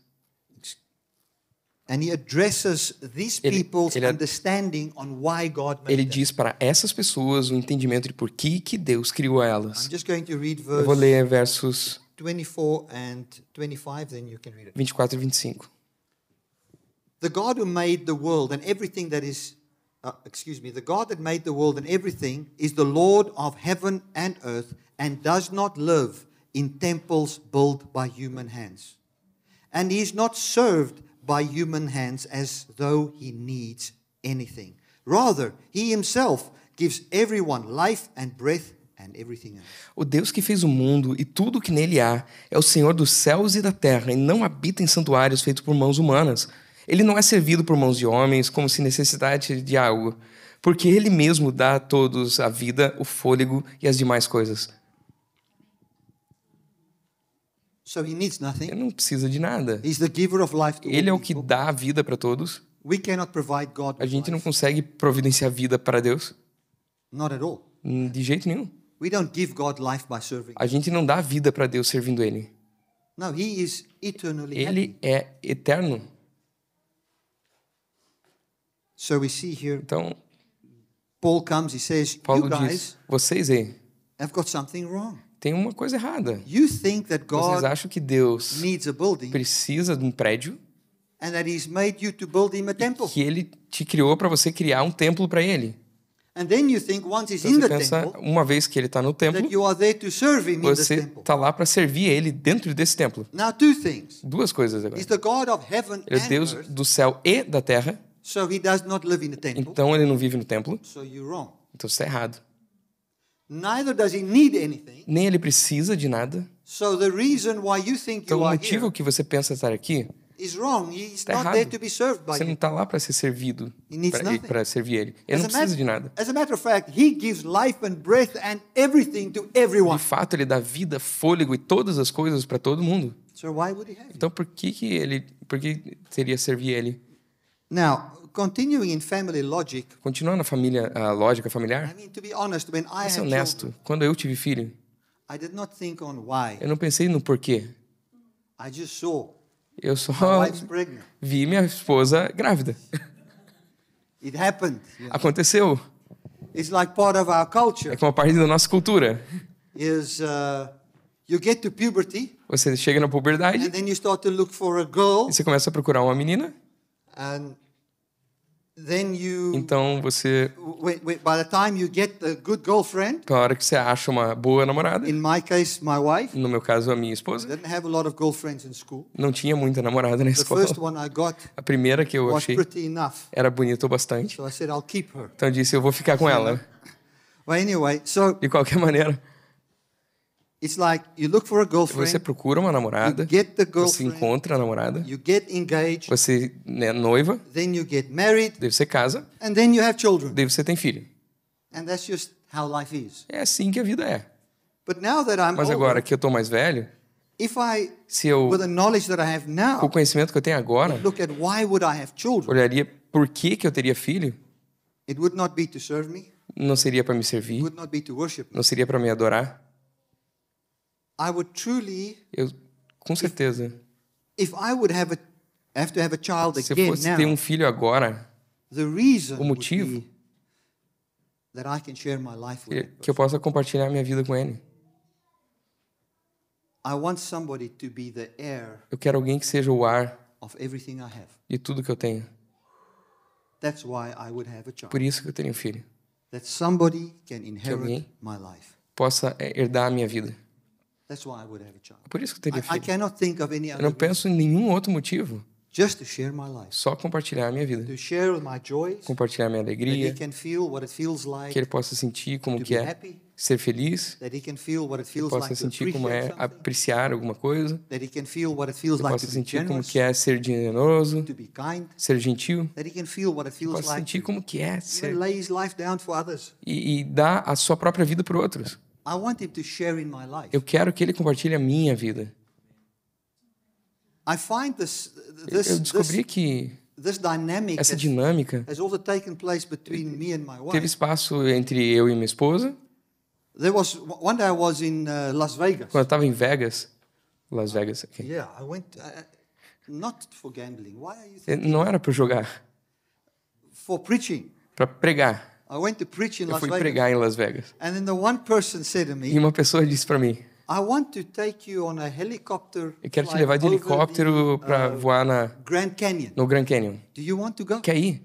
And he addresses these Ele- people's ele- understanding on why God made Ele diz para essas pessoas o entendimento de por que, que Deus criou elas. I'm just going to read Eu vou ler versos 24 and 25, then you can read it. 24 e 25. The God who made the world and everything that is, uh, excuse me, the God that made the world and everything is the Lord of heaven and earth and does not live in temples built by human hands. And he is not served by human hands as though he needs anything. Rather, he himself gives everyone life and breath and everything else. O Deus que fez o mundo e tudo o que nele há é o Senhor dos céus e da terra e não habita em santuários feitos por mãos humanas. Ele não é servido por mãos de homens como se necessitasse de algo, porque ele mesmo dá a todos a vida, o fôlego e as demais coisas. So he needs Ele nothing. não precisa de nada. He's the giver of life to Ele é o que people. dá a vida para todos. We cannot provide God A gente não consegue providenciar vida para Deus Not at all. hum, de jeito nenhum. We don't give God life by serving. A gente não dá vida para Deus servindo Ele. No, He is eternally. Ele é eterno. So we see here, Então, Paul comes, he says, Paulo You guys diz: vocês aí have got something wrong. Tem uma coisa errada. You think that Vocês God acham que Deus needs a building precisa de um prédio, and that He's made you to build Him a temple. que Ele te criou para você criar um templo para Ele. And then you think once He's Então, in você pensa, uma vez que Ele está no templo, that you are there to serve Him in this você está lá para servir Ele dentro desse templo. Now, two things. Duas coisas agora. He's the God of heaven Ele é and Deus do céu e da terra, so He does not live in the temple. então Ele não vive no templo, So you're wrong. então você está errado. Neither does He need anything. Nem Ele precisa de nada. So the reason why you think Então you o motivo here que você pensa estar aqui, is wrong. He's Está not errado. there to be served by você não está lá para ser servido, para servir Ele. Ele As não precisa de nada. as a matter of fact, he gives life and breath and everything to everyone. De fato, Ele dá vida, fôlego e todas as coisas para todo mundo. Então por que que ele, por que seria servir ele? Now, continuing in family logic, Continuando a família, a lógica familiar, I mean, to be honest, when I ser honesto. children, Quando eu tive filho, I did not think on why. eu não pensei no porquê. I just saw Eu só vi minha esposa grávida. It happened. Aconteceu. It's like part of our É culture. que uma parte da nossa cultura. Is uh, you get to puberty Você chega na puberdade and then you start to look for a girl e você começa a procurar uma menina and Então você, when, when, by the time you get the good girlfriend, na hora que você acha uma boa namorada, in my case, my wife, no meu caso a minha esposa, didn't have a lot of girlfriends in school. não tinha muita namorada na The escola. first one I got A primeira que eu was achei pretty enough. era bonita o bastante. So I said, I'll keep her. Então eu disse, eu vou ficar com ela. Well, anyway, so De qualquer maneira, it's like you look for a você girlfriend, procura uma you namorada, get the você girlfriend, encontra a namorada, you get engaged, você é noiva, then you get married, daí você casa, and then you have children. daí você tem filho. And that's just how life is. É assim que a vida é. But now that I'm Mas agora older, que eu tô mais velho, if I, se eu, with the knowledge that I have com o now, conhecimento que eu tenho agora, look at why would I have children, olharia por que, que eu teria filho, it would not be to serve me, não seria para me it servir, would not be to worship me. não seria para me adorar. I would truly, Eu, com certeza, if I would have a, have to have a child se eu again fosse ter now, um filho agora, the reason o motivo that I can share my life with que que eu possa compartilhar minha vida com ele. I want somebody to be the heir Eu quero alguém que seja o ar of everything I have. de tudo que eu tenho. That's why I would have a child. Por isso que eu teria um filho. That somebody can inherit alguém- my life. Possa é, herdar a minha vida. Por isso que eu teria filho. cannot think of any Eu não penso em nenhum outro motivo. Just to share my life. Só compartilhar a minha vida. To share my joys. Compartilhar minha That he alegria. can feel what it feels Que ele possa sentir como que é ser feliz. That he can feel what it Que feels possa sentir como é apreciar alguma coisa. Que like possa sentir como que é ser generoso, ser gentil. Que feels possa sentir como que é ser e, e dar a sua própria vida para outros. I want him to share in my life. Eu quero que ele compartilhe a minha vida. I find this Eu descobri this, que essa has, dinâmica has also taken place between me and my teve wife. espaço entre eu e minha esposa. There was one day I was in Las Vegas. Quando eu estava em Vegas, Las Vegas, ok. Yeah, I went not for gambling. Why are you thinking? não era para jogar, For preaching. para pregar. I went to preach in Eu Las fui Vegas. pregar em Las Vegas. And then the one person said to E me, uma pessoa disse para mim: I want to take you on a helicopter Eu quero te levar de helicóptero para uh, voar na, Grand Canyon. no Grand Canyon. Do you want to go? Quer ir?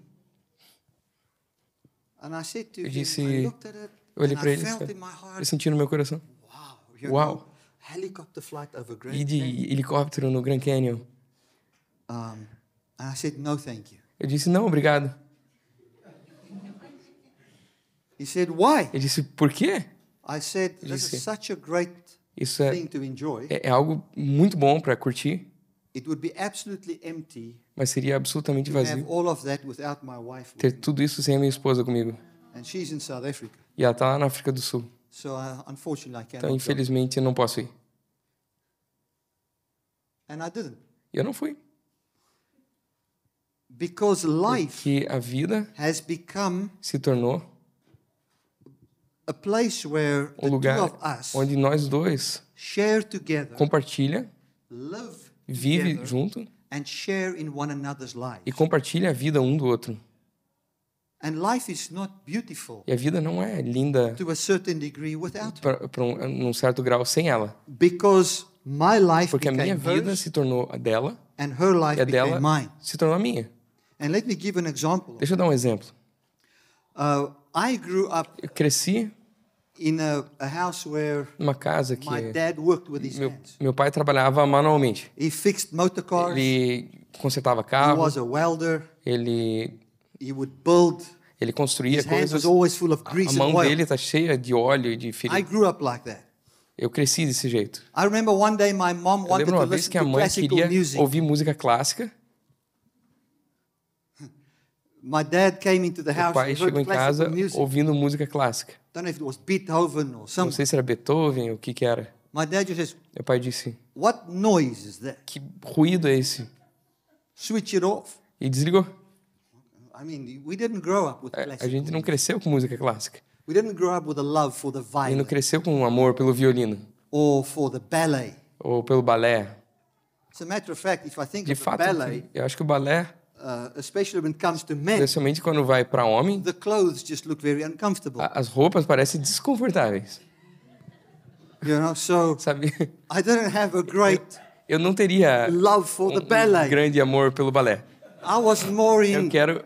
And I said to Eu him, disse- I looked at it Eu olhei para ele eu senti no meu coração. Uau. know, helicopter flight over Grand Ir de Canyon. helicóptero no Grand Canyon. And I said, no, thank you. Eu disse: não, obrigado. He said, why? Ele disse: por quê? I said, this disse, is such a great Isso é, thing to enjoy. é, é algo muito bom para curtir, It would be absolutely empty mas seria absolutamente vazio all of that without my wife. ter tudo isso sem a minha esposa comigo. And she's in South Africa. E ela tá lá na África do Sul. So uh, unfortunately, I Então, infelizmente, eu não posso ir. And I didn't. E eu não fui. Because life Que a vida has become se tornou a place where the um lugar two of us onde nós dois share together, compartilha, live vive together, junto and share in one another's lives. e compartilha a vida um do outro. And life is not beautiful E a vida não é linda to a certain degree without her. para um, num certo grau sem ela, Because my life porque a minha vida se tornou a dela and her life e a dela mine. se tornou a minha. And let me give an example. Deixa eu dar um exemplo. Uh, I grew up Eu cresci in a, a house where numa casa que my dad worked with his meu, hands. meu pai trabalhava manualmente. He fixed motor cars. Ele consertava He carros, was a welder. ele He would build. ele construía His hands coisas. was always full of A grease and mão oil. dele tá cheia de óleo e de I ferido. grew up like that. Eu cresci desse jeito. I remember one day my mom Eu wanted lembro to uma vez que a mãe queria music. ouvir música clássica. My dad came into the Meu house pai and chegou em casa classical music. ouvindo música clássica. Don't know if it was Beethoven or Não something. sei se era Beethoven ou o que que era. My dad just says, Meu pai disse: "What noise is that? "Que ruído é esse?" Switch it off." E desligou. I mean, we didn't grow up with A, a gente não cresceu com música clássica. We didn't grow up with a love for the E não violin cresceu com um amor pelo violino or for the ballet. ou pelo balé. As a matter of fact, if I think De of fato, ballet, eu acho que o balé, uh, especially when it comes to men, especialmente quando vai para homem, the clothes just look very uncomfortable. a- as roupas parecem desconfortáveis, You know, so sabe? I didn't have a great Eu não teria love for the um ballet. grande amor pelo balé. I was more Eu in quero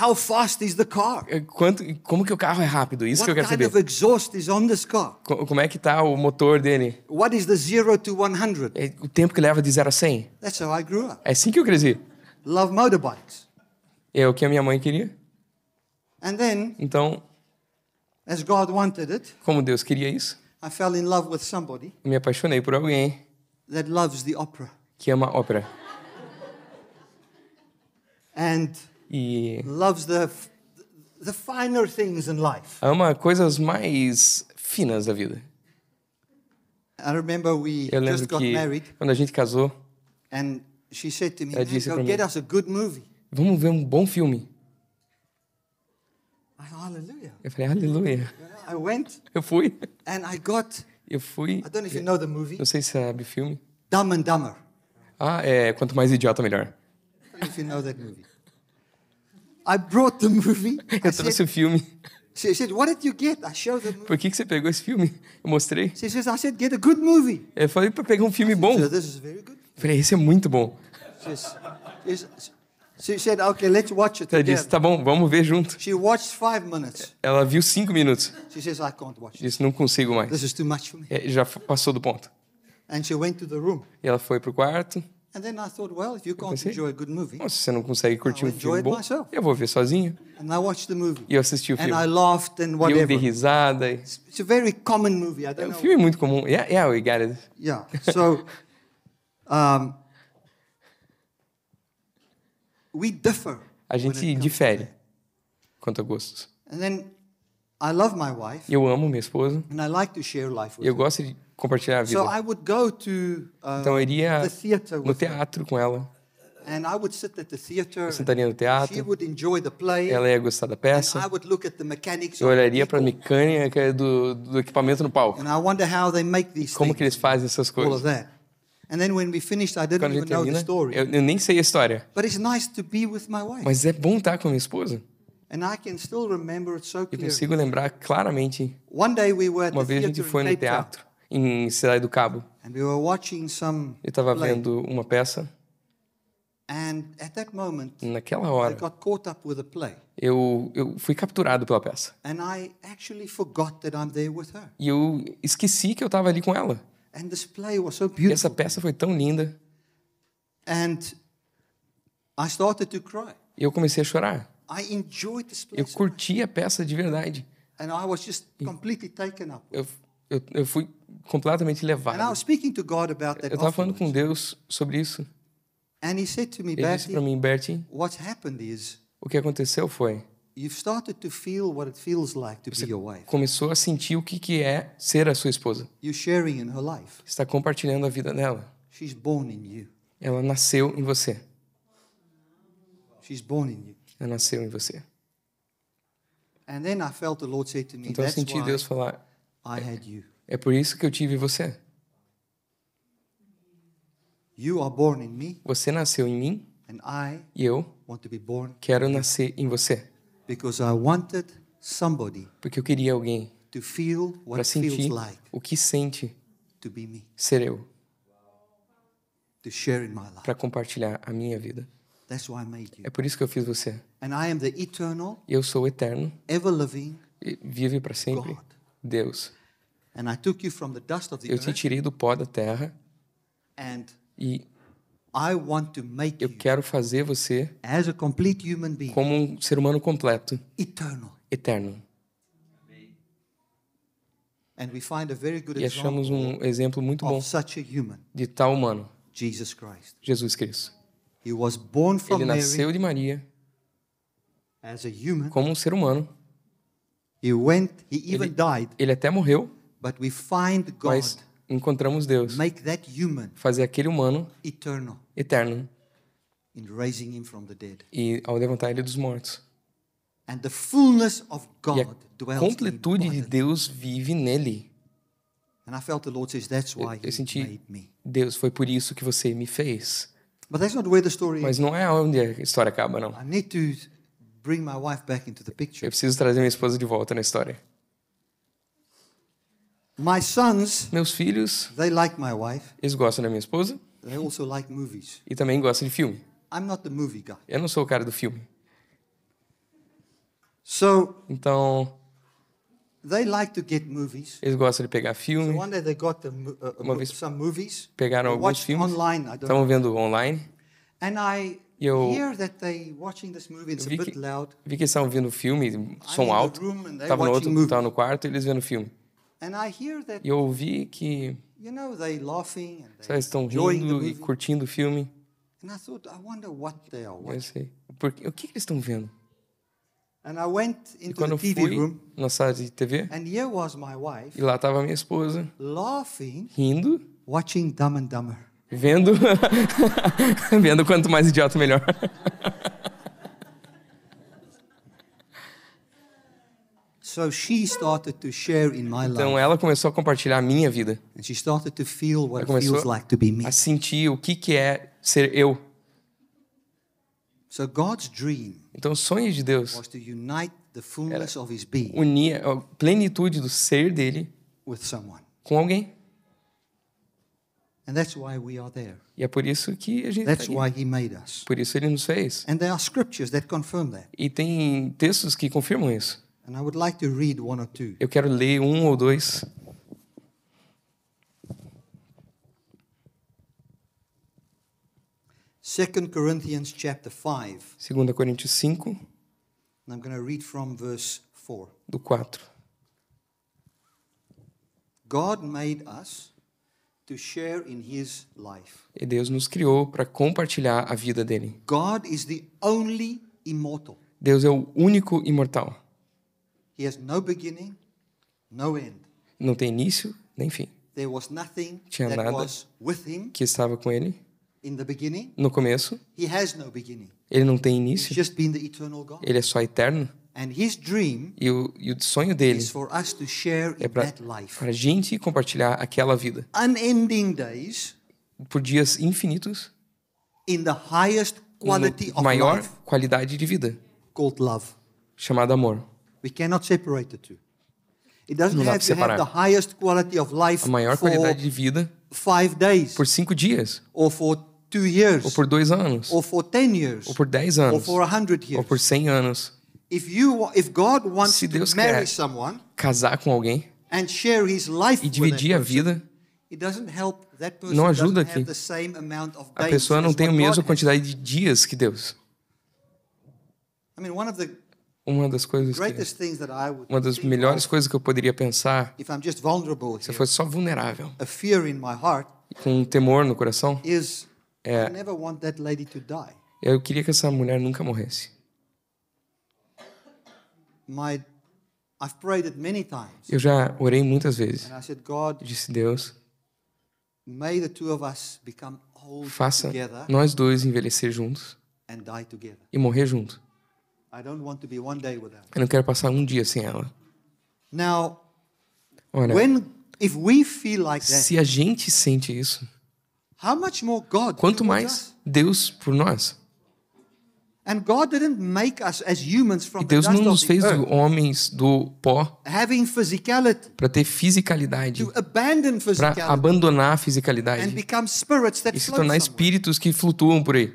How fast is the car? Quanto, como que o carro é rápido? Isso que eu What quero kind saber. of exhaust is on this car? Co- Como é que tá o motor dele? What is the 0 to 100? É o tempo que leva de 0 a 100? That's how I grew up. É assim que eu cresci. Love motorbikes. É o que a minha mãe queria. And then, Então, as God wanted it, como Deus queria isso, I fell in love with somebody eu me apaixonei por alguém that loves the opera que ama ópera. and E loves the, the finer things in life. ama coisas mais finas da vida. I remember we Eu lembro just got que married quando a gente casou, and she said to me, Ela "Man, disse get mim. us a good movie. vamos ver um bom filme. I, Hallelujah. Eu falei, aleluia. I went Eu fui. and I got, Eu fui. I don't know if you know the movie, Não sei se sabe o filme. Dumb and Dumber. Ah, é. Quanto mais idiota, melhor. I don't know if you know that movie. I brought the movie. I Eu trouxe said, o filme. she said, What did you get? I showed the movie. Por que, que você pegou esse filme? Eu mostrei. She says, I said, Get a good movie. Eu falei pra pegar um filme bom. So this is very good. Falei, esse é muito bom. She's, she's, she said, Okay, let's watch it Ela disse, tá bom, vamos ver junto. She watched five minutes. Ela viu cinco minutos. She says, I can't watch it. Disse, não consigo mais. This is too much for me. É, já passou do ponto. And she went to the room. E ela foi pro quarto. And then I thought, well, if you can't pensei, enjoy a good movie, se você não consegue curtir um filme bom, myself. eu vou ver sozinho. and I watched the movie. E eu assisti o And filme. I laughed and E eu whatever. dei risada. e- It's a very common movie. I É don't um know. filme muito comum. Yeah, yeah, we got it. Yeah. So, um, we differ. A gente difere quanto a gostos. And then I love my wife, Eu amo minha esposa. and I like to share life E with eu gosto de compartilhar a vida. So I would go to uh, Então eu iria the theater no with her, teatro com ela. and I would sit at the theater. Eu sentaria no She teatro. would enjoy the play. Ela ia gostar da peça. would look at the mechanics Eu olharia para a mecânica do, do equipamento no palco. and I wonder how they make these Como que eles fazem essas coisas. Finished, I didn't Quando a even gente know the termina, story. eu, eu nem sei a história. But it's nice to be with my wife. Mas é bom estar com a minha esposa. And I can still remember it so Eu clearly. consigo lembrar claramente. One day we were at Uma the vez a gente foi in no teatro em Cidade do Cabo. and we were watching some Eu estava play. vendo uma peça. And at that moment, Naquela I hora, got caught up with the play. eu, eu fui capturado pela peça. And I actually forgot that I'm there with her. E eu esqueci que eu estava ali com ela. And this play was so E essa peça foi tão linda. And I started to cry. E eu comecei a chorar. I enjoyed this play Eu curti a peça de verdade. And I was just completely taken up. Eu, eu, eu fui completamente levado. was speaking to God about that Eu estava falando com. Deus sobre isso. And he said to me, Ele disse para mim, Bertie, what's happened is o que aconteceu foi, you've started to feel what it feels like to be your wife. começou a sentir o que, que é ser a sua esposa. You're sharing in her life. Está compartilhando a vida dela. She's born in you. Ela nasceu em você. She's born in you. Ela nasceu em você. And then I felt the Lord say to me, Então eu senti Deus falar, I had you. é por isso que eu tive você. You are born in me, Você nasceu em mim and I e eu want to be born quero nascer em você. Because I wanted somebody Porque eu queria alguém to feel what para it feels sentir like o que sente to be me, ser eu, to share in my life. para compartilhar a minha vida. That's why I made you. É por isso que eu fiz você. And I am the eternal, Eu sou eterno, ever living e vive para sempre. God. Deus. And I took you from the dust of the Eu te earth, tirei do pó da terra and e I want to make eu quero fazer você as a complete human being, como um ser humano completo, eterno. And we find a very good E achamos example um exemplo muito bom of such a human, de tal humano, Jesus Cristo. He was born from Ele nasceu de Maria as a human. como um ser humano. He went, he even died, Ele até morreu, but we find God mas encontramos Deus make that human fazer aquele humano eternal eterno in raising him from the dead. e ao levantar ele dos mortos. And the fullness of E a God dwells in completude de. Deus vive nele. And I felt the Lord says that's why eu He senti- made me. Deus, foi por isso que você me fez. But that's not where the story Mas não é onde a história acaba, não. I need to bring my wife back into the picture. Eu preciso trazer minha esposa de volta na história. My sons, Meus filhos, they like my wife. eles gostam da minha esposa They also like movies. e também gostam de filme. I'm not the movie guy. Eu não sou o cara do filme. So Então, they like to get movies. eles gostam de pegar So filme, one day they got the, uh, Uma vez some movies. pegaram alguns filmes, online. I don't estavam vendo online. And I E eu- hear that they watching this movie. It's a vi bit que- loud. Vi que eles estavam vendo filme, I'm som alto. Tava no outro, tava no quarto e eles vendo filme. And I hear that E eu ouvi que you know they laughing and eles they estão rindo e curtindo o filme. And I thought, I wonder what they are Eu watching. sei. Por, quê? o que eles estão vendo? And I went E into quando the eu fui room, na sala de TV, and here was my wife e lá tava a minha esposa laughing, rindo, watching Dumb and Dumber. vendo, vendo quanto mais idiota melhor. So she started to share in my Então ela começou a compartilhar a minha vida, and she started to feel what Ela it feels começou like to be me. a sentir o que que é ser eu. So God's dream Então o sonho de Deus was to unite the fullness of His being unir a plenitude do ser dele with someone, com alguém. and that's why we are there. E é por isso que a gente That's tá why. He made us. Por isso ele nos fez. And there are scriptures that confirm that. E tem textos que confirmam isso. And I would like to read one or two. Eu quero ler um ou dois. Second Corinthians chapter 5. 2 Coríntios 5, And I'm going to read from verse 4. do 4. God made us to share in his life. E Deus nos criou para compartilhar a vida dele. God is the only immortal. Deus é o único imortal. He has no beginning, no end. Não tem início nem fim. There was nothing Tinha that nada. was with him Que estava com ele in the beginning. no começo. He has no beginning. Ele não tem He's início. just been the eternal God. Ele é só eterno. And his dream E o, e o sonho dele is for us to share é para a gente compartilhar aquela vida Unending days por dias infinitos in the highest quality of maior life qualidade de vida, called love. chamada amor. We cannot separate the two. It doesn't Não dá have to have separar. the highest quality of life A maior for qualidade de vida five days, por cinco dias, or for two years, ou por dois anos, or for ten years, ou por dez or anos, for a hundred ou years. por cem anos. If you, if God wants Se to Deus marry quer someone casar com alguém and share His life e dividir a vida, it doesn't help that person Não ajuda have que the same amount of a days pessoa não tem a mesma has. quantidade de dias que Deus. I mean, one of the Uma das coisas que, uma das melhores coisas que eu poderia pensar, se eu fosse só vulnerável, com um temor no coração, É. Eu queria que essa mulher nunca morresse. Eu já orei muitas vezes. disse, Deus, faça nós dois envelhecer juntos e morrer junto. Eu não quero passar um dia sem ela. Now, Olha, when if we feel like that, se a gente sente isso, how much more God? quanto mais us? Deus por nós. And God didn't make us as humans from E Deus não nos fez earth, homens do pó having physicality, para ter fisicalidade, to abandon para physicality abandonar a and fisicalidade become spirits that e se tornar espíritos que flutuam por aí.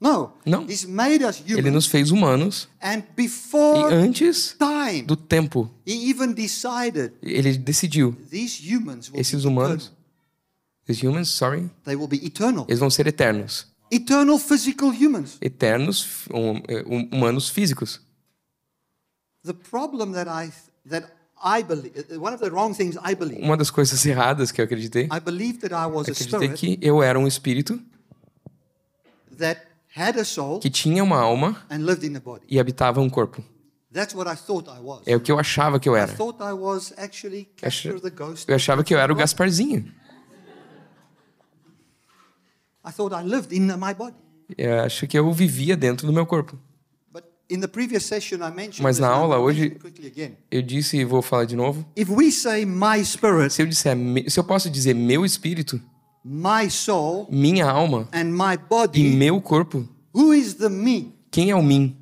No, Não. He's made us Ele nos fez humanos and e before antes time, do tempo, He even decided ele decidiu, these humans will esses be humanos, esses humans, sorry, They will be eternal, eles vão ser eternos. eternal physical humans. Eternos, hum, eh, hum, humanos físicos. Believe, Uma das coisas erradas que eu acreditei, I believed that I was a acreditei spirit que eu era um espírito that que tinha uma alma and lived in a body. e habitava um corpo. That's what I thought I was. É o que eu achava que eu I era. Eu achava que eu era o Gasparzinho. I thought I lived in my body. Eu acho que eu vivia dentro do meu corpo. Mas na aula hoje-. Eu disse e vou falar de novo. Se eu disser, se eu posso dizer meu espírito, my soul, minha alma and my e body, meu corpo, who is the me? quem é o mim?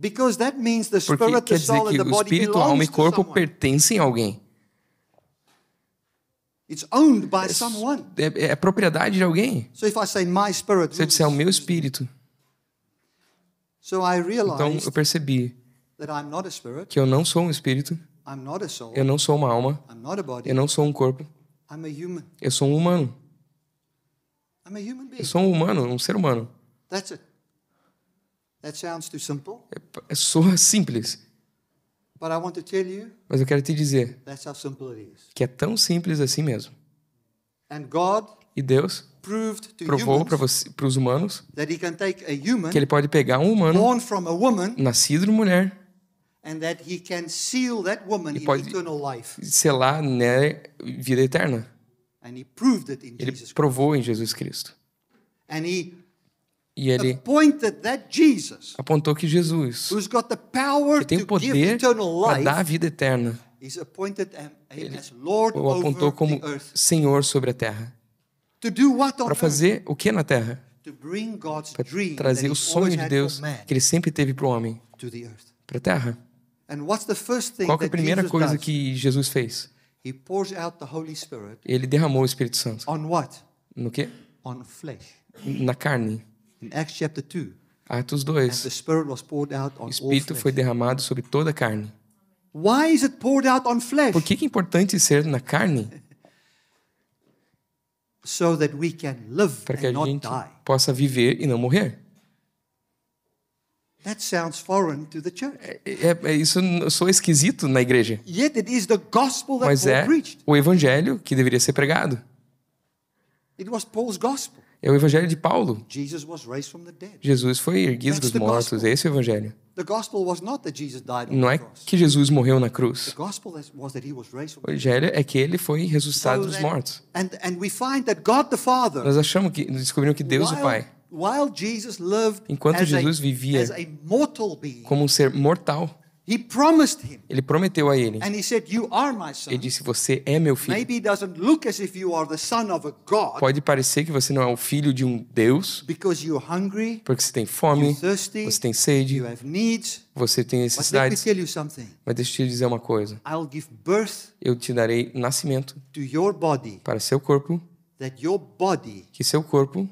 Because that means the Porque spirit, the quer dizer soul, and que the o body espírito, alma e to corpo someone. pertencem a alguém. It's owned by someone. É, é propriedade de alguém. So if I say my spirit, Se eu disser o meu espírito, so I então realized eu percebi that I'm not a spirit, que eu não sou um espírito, I'm not a soul, eu não sou uma alma, eu não sou um corpo, I'm a human. eu sou um humano. I'm a human being. Eu sou um humano, um ser humano. That's it. That sounds too simple, É, soa simples, but I want to tell you mas eu quero te dizer that's how simple it is. que é tão simples assim mesmo. And God E Deus proved to provou para os humanos, que ele pode pegar um humano woman nascido de mulher and that He can seal that woman in pode- eternal life. e selar né vida eterna. And He proved it in Ele provou em Jesus Cristo. And He E ele appointed that Jesus, apontou que Jesus, who's got the power que tem o poder eternal para dar a vida eterna, Lord o apontou over como. Senhor sobre a terra. Para fazer o que na terra? Para trazer o sonho de Deus que ele sempre teve para o homem, para a terra. And what's the first thing Qual é a primeira coisa que Jesus fez? He pours out the Holy Spirit Ele derramou o Espírito Santo. on what? No quê? On flesh. Na carne. In Acts chapter 2. Atos And the 2. Spirit was poured out on O Espírito flesh. foi derramado sobre toda a carne. Why is it poured out on flesh? Por que é importante ser na carne? So that we can live Para que a gente die. possa viver e não morrer. That sounds foreign to the church. É, é- isso sou esquisito na igreja. Yet it is the gospel that Mas Paul é preached. o evangelho que deveria ser pregado. It was Paul's gospel. É o evangelho de Paulo. Jesus was raised from the dead. Jesus foi erguido That's dos the mortos. gospel. Esse é o evangelho. The gospel was not that Jesus died on Não the é que Jesus morreu na The cruz. gospel that- was that he was raised from O the dead. evangelho é que ele foi ressuscitado So dos mortos. And, and we find that God the Father, Nós achamos que descobrimos que Deus o Pai, Enquanto Jesus vivia as a mortal being, como um ser mortal, ele prometeu a ele. Ele disse: Você é meu filho. Maybe it doesn't look as if you are the son of a God Pode parecer que você não é o filho de um Deus, porque você tem fome, você tem sede, você tem necessidades. Mas deixa eu te dizer uma coisa: eu te darei nascimento para seu corpo, que seu corpo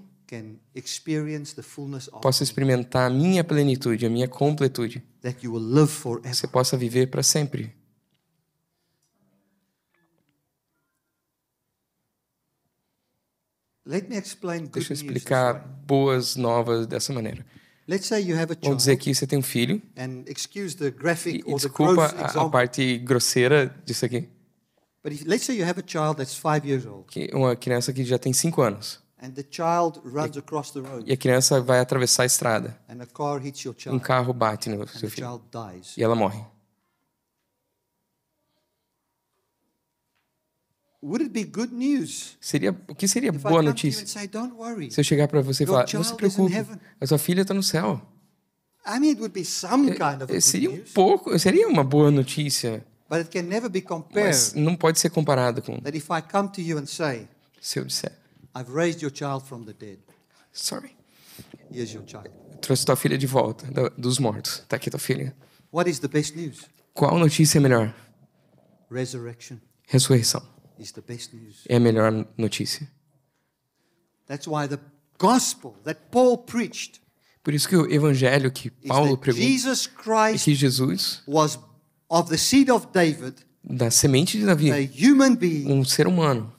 can experience the fullness of possa experimentar a minha plenitude, a minha completude. that you will live forever. Você possa viver para sempre. Let me explain good Deixa eu explicar boas novas dessa maneira. Let's say you have a Vamos dizer child, que você tem um filho, and excuse the e, graphic e desculpa a, a parte grosseira disso aqui, but if, let's say you have a child that's five years old, que uma criança que já tem 5 anos, and the child runs across the road, e a criança vai atravessar a estrada, and a car hits your um carro bate no and seu filho, child dies. e ela morre. Would it be good news Seria, o que seria boa notícia? say, "Don't worry"? Se eu chegar para você e falar, não se preocupe, a sua filha está no céu. I mean, it would be some kind of a good Seria um pouco, seria uma boa notícia, but it can never be compared. mas não pode ser comparado com That if I come to you and say, se eu disser, "I've raised your child from the dead. sorry, Here's your child." trouxe tua filha de volta dos mortos. Tá aqui tua filha. What is the best news? Qual notícia é melhor? Resurrection Ressurreição is the best news. é a melhor notícia. That's why the gospel that Paul preached Por isso que o evangelho que Paulo pregou Jesus é Christ que Jesus, was of the seed of David, da semente de Davi, a human being, um ser humano,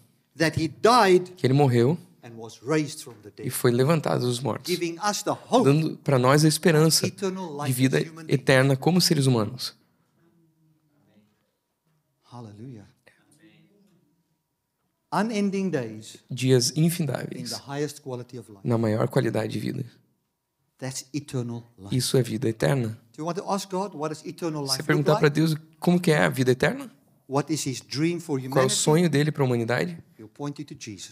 que ele morreu and was raised from the e foi levantado dos mortos, giving us the hope dando para nós a esperança eternal de life vida eterna como seres humanos. Hallelujah. Unending days Dias in infindáveis the highest quality of life. na maior qualidade de vida. That's eternal life. Isso é vida eterna. Do you want to ask God what does eternal Você perguntar para? Deus como que é a vida eterna? What is his dream for Qual é o sonho dele para a humanidade?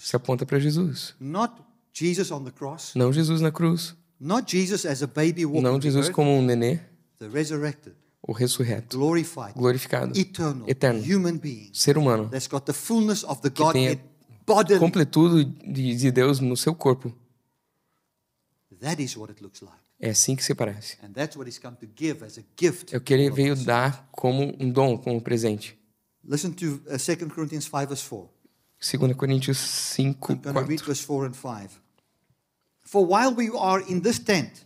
Se aponta para Jesus. Not Jesus on the cross, Não Jesus na cruz. not Jesus as a baby walking Não Jesus como um nenê, the resurrected, o ressurreto, glorified, glorificado, eternal, eterno. human being ser humano, that's got the fullness of the tenha Godhead bodily. completudo de, de Deus no seu corpo. That is what it looks like. É assim que se parece. And that's what he's come to give as a gift. É o que ele veio dar como um dom, como um presente. Listen to uh, 2 Corinthians 5 verse 4. 2 Coríntios 5, I'm going to read 4. verse 4 and 5. For while we are in this tent,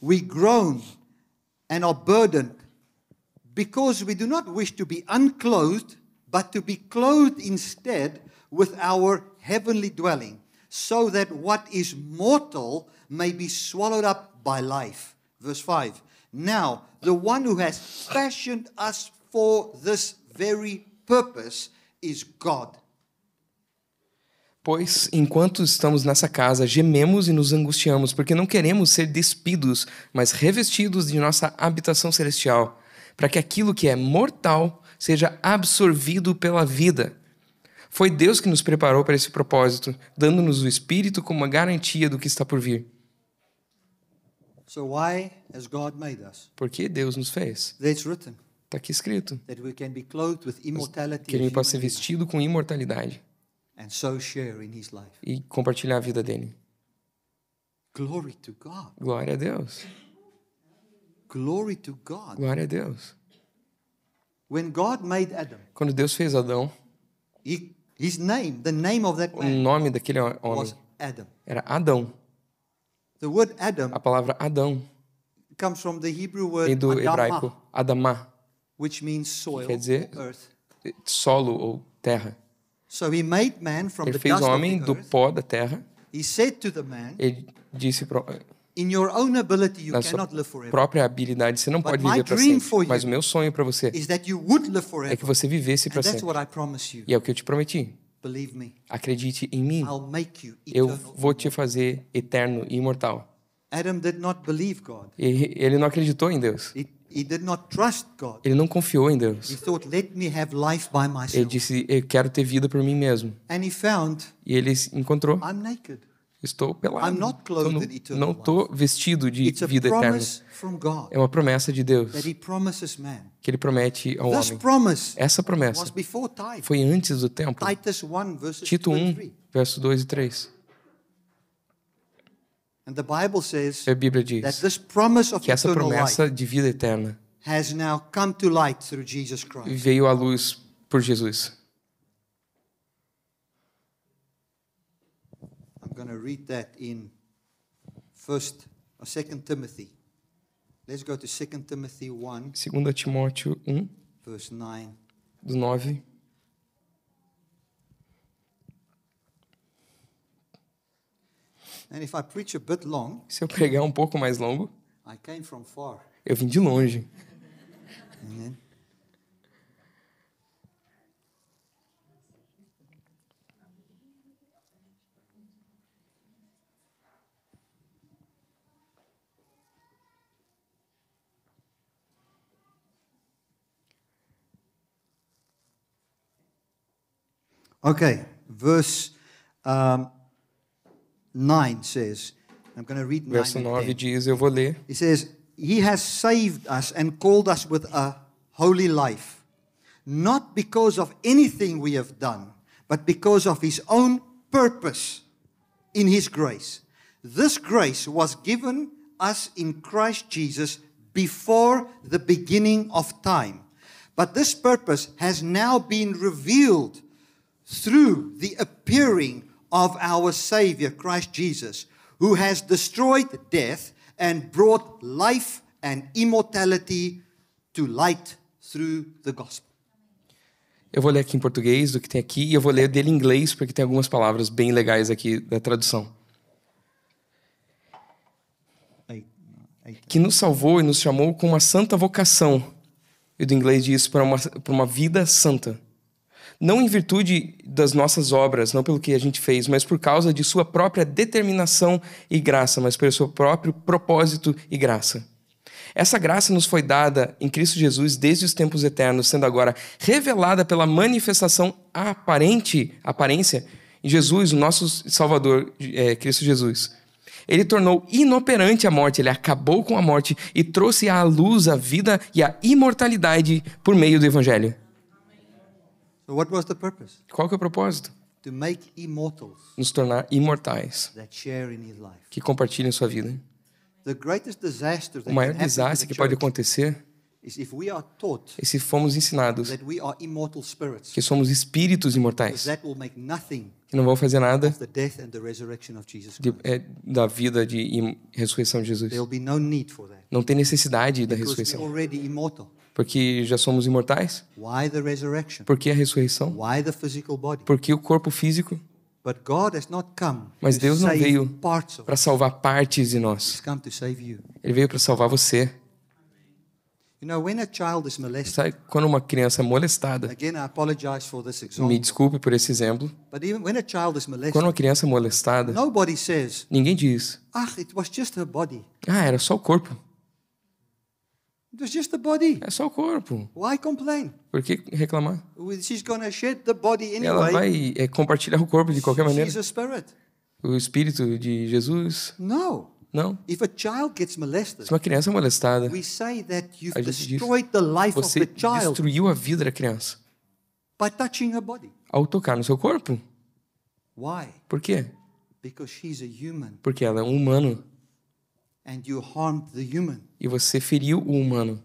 we groan and are burdened because we do not wish to be unclothed, but to be clothed instead with our heavenly dwelling, so that what is mortal may be swallowed up by life. Verse 5. Now, the one who has fashioned us for this very purpose is God. Pois, enquanto estamos nessa casa, gememos e nos angustiamos, porque não queremos ser despidos, mas revestidos de nossa habitação celestial, para que aquilo que é mortal seja absorvido pela vida. Foi Deus que nos preparou para esse propósito, dando-nos o Espírito como uma garantia do que está por vir. So, why has God made us? Porque Deus nos fez. Está aqui escrito. Que ele possa ser vestido com imortalidade and so share in his life. e compartilhar a vida dele. Glory to God. Glória a Deus. Glory to God. Glória a Deus. When God made Adam, Quando Deus fez Adão, he, his name, the name of that o nome daquele homem was Adam. era Adão. The word Adam A palavra Adão comes from the Hebrew vem word do hebraico Adamá, which means soil, quer dizer- solo ou terra. Ele the fez dust o homem the do earth. pó da terra. He said to the man, Ele disse pro- "In your own ability, you na sua cannot live forever. própria habilidade, você não But pode my viver para sempre. Mas o meu sonho para você Is that you would live é que você vivesse para that's sempre. what I promise you. E é o que eu te prometi. Believe me, Acredite em mim. I'll make you Eu eternal." vou te fazer eterno e imortal. Adam did not believe God. Ele não acreditou em Deus. He did not trust God. Ele não confiou em He Deus. thought, let me have life by Ele disse: Eu quero ter vida por mim mesmo. And he found, E ele encontrou: I'm naked. Estou pelado. I'm not Tô clothed nu- in eternal não estou vestido de vida eterna. É uma promessa de Deus que ele promete ao homem. Essa promessa foi antes do tempo. Titus 1, verses Tito 2 and 1, 3. verso 2 e 3. And the Bible says A Bíblia that diz this promise of que essa promessa de vida eterna has now come to light through Jesus Christ. veio à luz por Jesus. I'm going to read that in First or Second Timothy. Let's go to Second Timothy 1, 2 Timóteo 1, verse 9. do 9. And if I preach a bit long, Se eu pregar um pouco mais longo, I came from far. eu vim de longe. Amen. Okay, verse um, 9 says, I'm going to read 9 Verso and 9 10. diz: Eu vou ler. He says, He has saved us and called us with a holy life, not because of anything we have done, but because of His own purpose in His grace. This grace was given us in Christ Jesus before the beginning of time. But this purpose has now been revealed through the appearing of our Savior, Christ Jesus, who has destroyed death and brought life and immortality to light through the gospel. Eu vou ler aqui em português do que tem aqui e eu vou ler dele em inglês porque tem algumas palavras bem legais aqui da tradução. Que nos salvou e nos chamou com uma santa vocação. E do inglês diz para uma, para uma vida santa. Não em virtude das nossas obras, não pelo que a gente fez, mas por causa de sua própria determinação e graça, mas pelo seu próprio propósito e graça. Essa graça nos foi dada em Cristo Jesus desde os tempos eternos, sendo agora revelada pela manifestação aparente, aparência em Jesus, o nosso Salvador, é, Cristo Jesus. Ele tornou inoperante a morte, ele acabou com a morte e trouxe à luz a vida e a imortalidade por meio do Evangelho. So, what was the purpose? Qual que é o propósito? To make immortals Nos tornar imortais, that share in his life. que compartilhem sua vida. The greatest disaster that O maior desastre que pode acontecer E se fomos ensinados que somos espíritos imortais, que não vão fazer nada de- é, da vida de im- ressurreição de Jesus. Não tem necessidade da ressurreição. Porque já somos imortais. Why the resurrection? Por que a ressurreição? Why the physical body? Por que o corpo físico? But God has not come Mas Deus não veio Para salvar partes de He's nós. come to save you. Ele veio para salvar você. You know, when a child is molested, Sabe quando uma criança é molestada? again, I apologize for this Me example, desculpe por esse exemplo. but even when a child is Quando molested, uma criança é molestada, nobody says, ninguém diz: ah, it was just her body. "Ah, era só o corpo". It was just the body. É só o corpo. Why complain? Por que reclamar? She's going to shed the body Ela anyway. vai é, compartilhar o corpo de qualquer maneira. She's a spirit. O espírito de Jesus, No. não. If a child gets molested, Se uma criança é molestada, we say that you've A gente diz, destroyed the life of você the child destruiu a vida da criança by touching her body. ao tocar no seu corpo. Why? Por quê? Because she's a human Porque ela é um humano and you harmed the human. E você feriu o humano.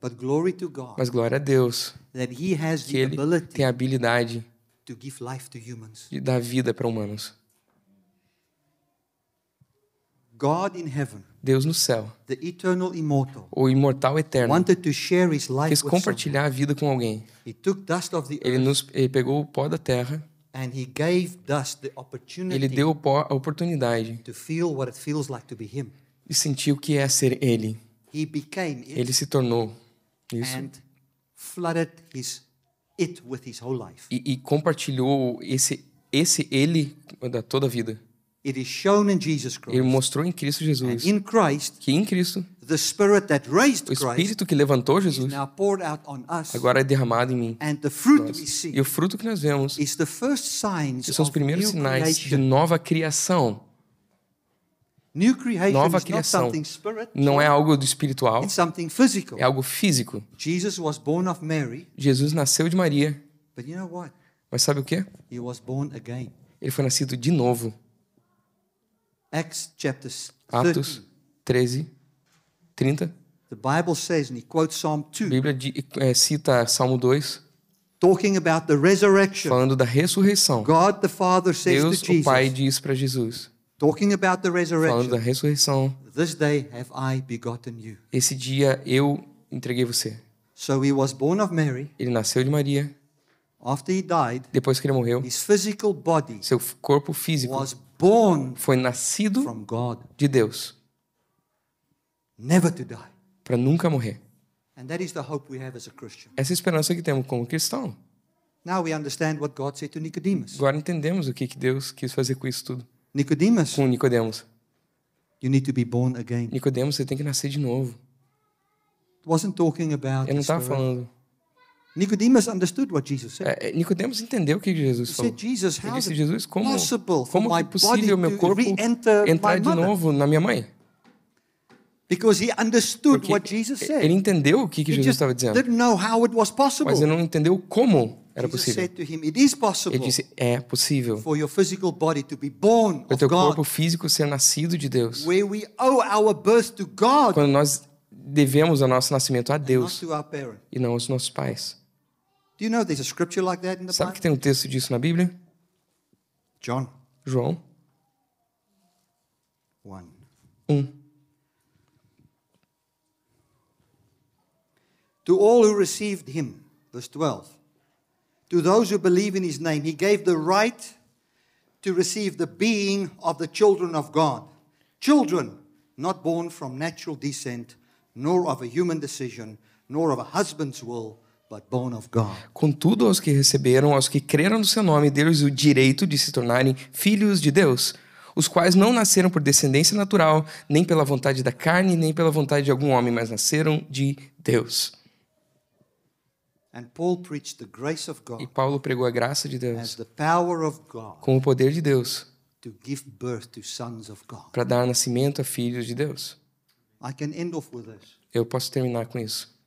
But glory to God Mas glória a Deus that He has que the ele ability tem a habilidade to give life to humans. de dar vida para humanos. God in heaven, Deus no céu, the eternal immortal, o imortal eterno, wanted to share His life quis compartilhar a vida com alguém. He took dust of the Ele, nos, ele pegou o pó da terra, and He gave dust the ele opportunity deu a oportunidade to feel what it feels like to be Him. de sentir o que é ser ele. He became it Ele se tornou isso and flooded his it with his whole life. e, e compartilhou esse esse ele da toda a vida. It is shown in Jesus Ele Christ. mostrou em Cristo Jesus in Christ, que em Cristo the Spirit that raised o Espírito que levantou is Jesus now poured out on us. agora é derramado em mim. And the fruit we E see o fruto que nós vemos is the first signs que são os of primeiros new sinais de creation. nova criação. New creation Nova is not criação. something spiritual. Não é algo do espiritual, It's something physical. é algo físico. Jesus was born of Mary, Jesus nasceu de Maria, but you know what? mas sabe o que? He was born again. Ele foi nascido de novo. Acts chapter 13. Atos 13, 30. The Bible says, and he quotes Psalm A 2, Bíblia di- é, cita Salmo 2, talking about the resurrection. falando da ressurreição. God the Father says Deus, to o Pai, Jesus, diz para Jesus, talking about the falando da resurrection, ressurreição, this day have I begotten you. esse dia eu entreguei você. So he was born of Mary. Ele nasceu de Maria, After he died, depois que ele morreu, his physical body seu corpo físico was foi nascido from God, de Deus, never to die. para nunca morrer. And that is the hope we have as a Christian. Essa é a esperança que temos como cristão. Now we understand what God said to Nicodemus. Agora entendemos o que Deus quis fazer com isso tudo. Nicodemus, Com Nicodemos. you need to be born again. Nicodemos, você tem que nascer de novo. It wasn't talking about Ele não estava falando. Nicodemus understood what Jesus said. É, é, Nicodemos entendeu o que Jesus falou. Jesus, Ele disse, Jesus, como, como é possível meu corpo entrar de novo na minha mãe? Because he understood Porque what Jesus ele said. entendeu o que, que He Jesus estava dizendo, didn't know how it was possible. mas ele não entendeu como era possível. said to him, It is Ele possible disse, é possível. for your physical body to be born Para o teu corpo físico ser nascido de Deus. where we owe our birth to God, Quando nós devemos o nosso nascimento a Deus e não aos nossos pais. Do you know there's a scripture like that in the Sabe Bible? que tem um texto disso na Bíblia? John João 1. 1. To all who received him, verse 12, to those who believe in his name, he gave the right to receive the being of the children of God. Children not born from natural descent, nor of a human decision, nor of a husband's will, but born of God. Contudo, aos que receberam, aos que creram no seu nome, deu-lhes o direito de se tornarem filhos de Deus, os quais não nasceram por descendência natural, nem pela vontade da carne, nem pela vontade de algum homem, mas nasceram de Deus. E Paulo pregou a graça de Deus, com o poder de Deus, para dar nascimento a filhos de Deus. Eu posso terminar com isso.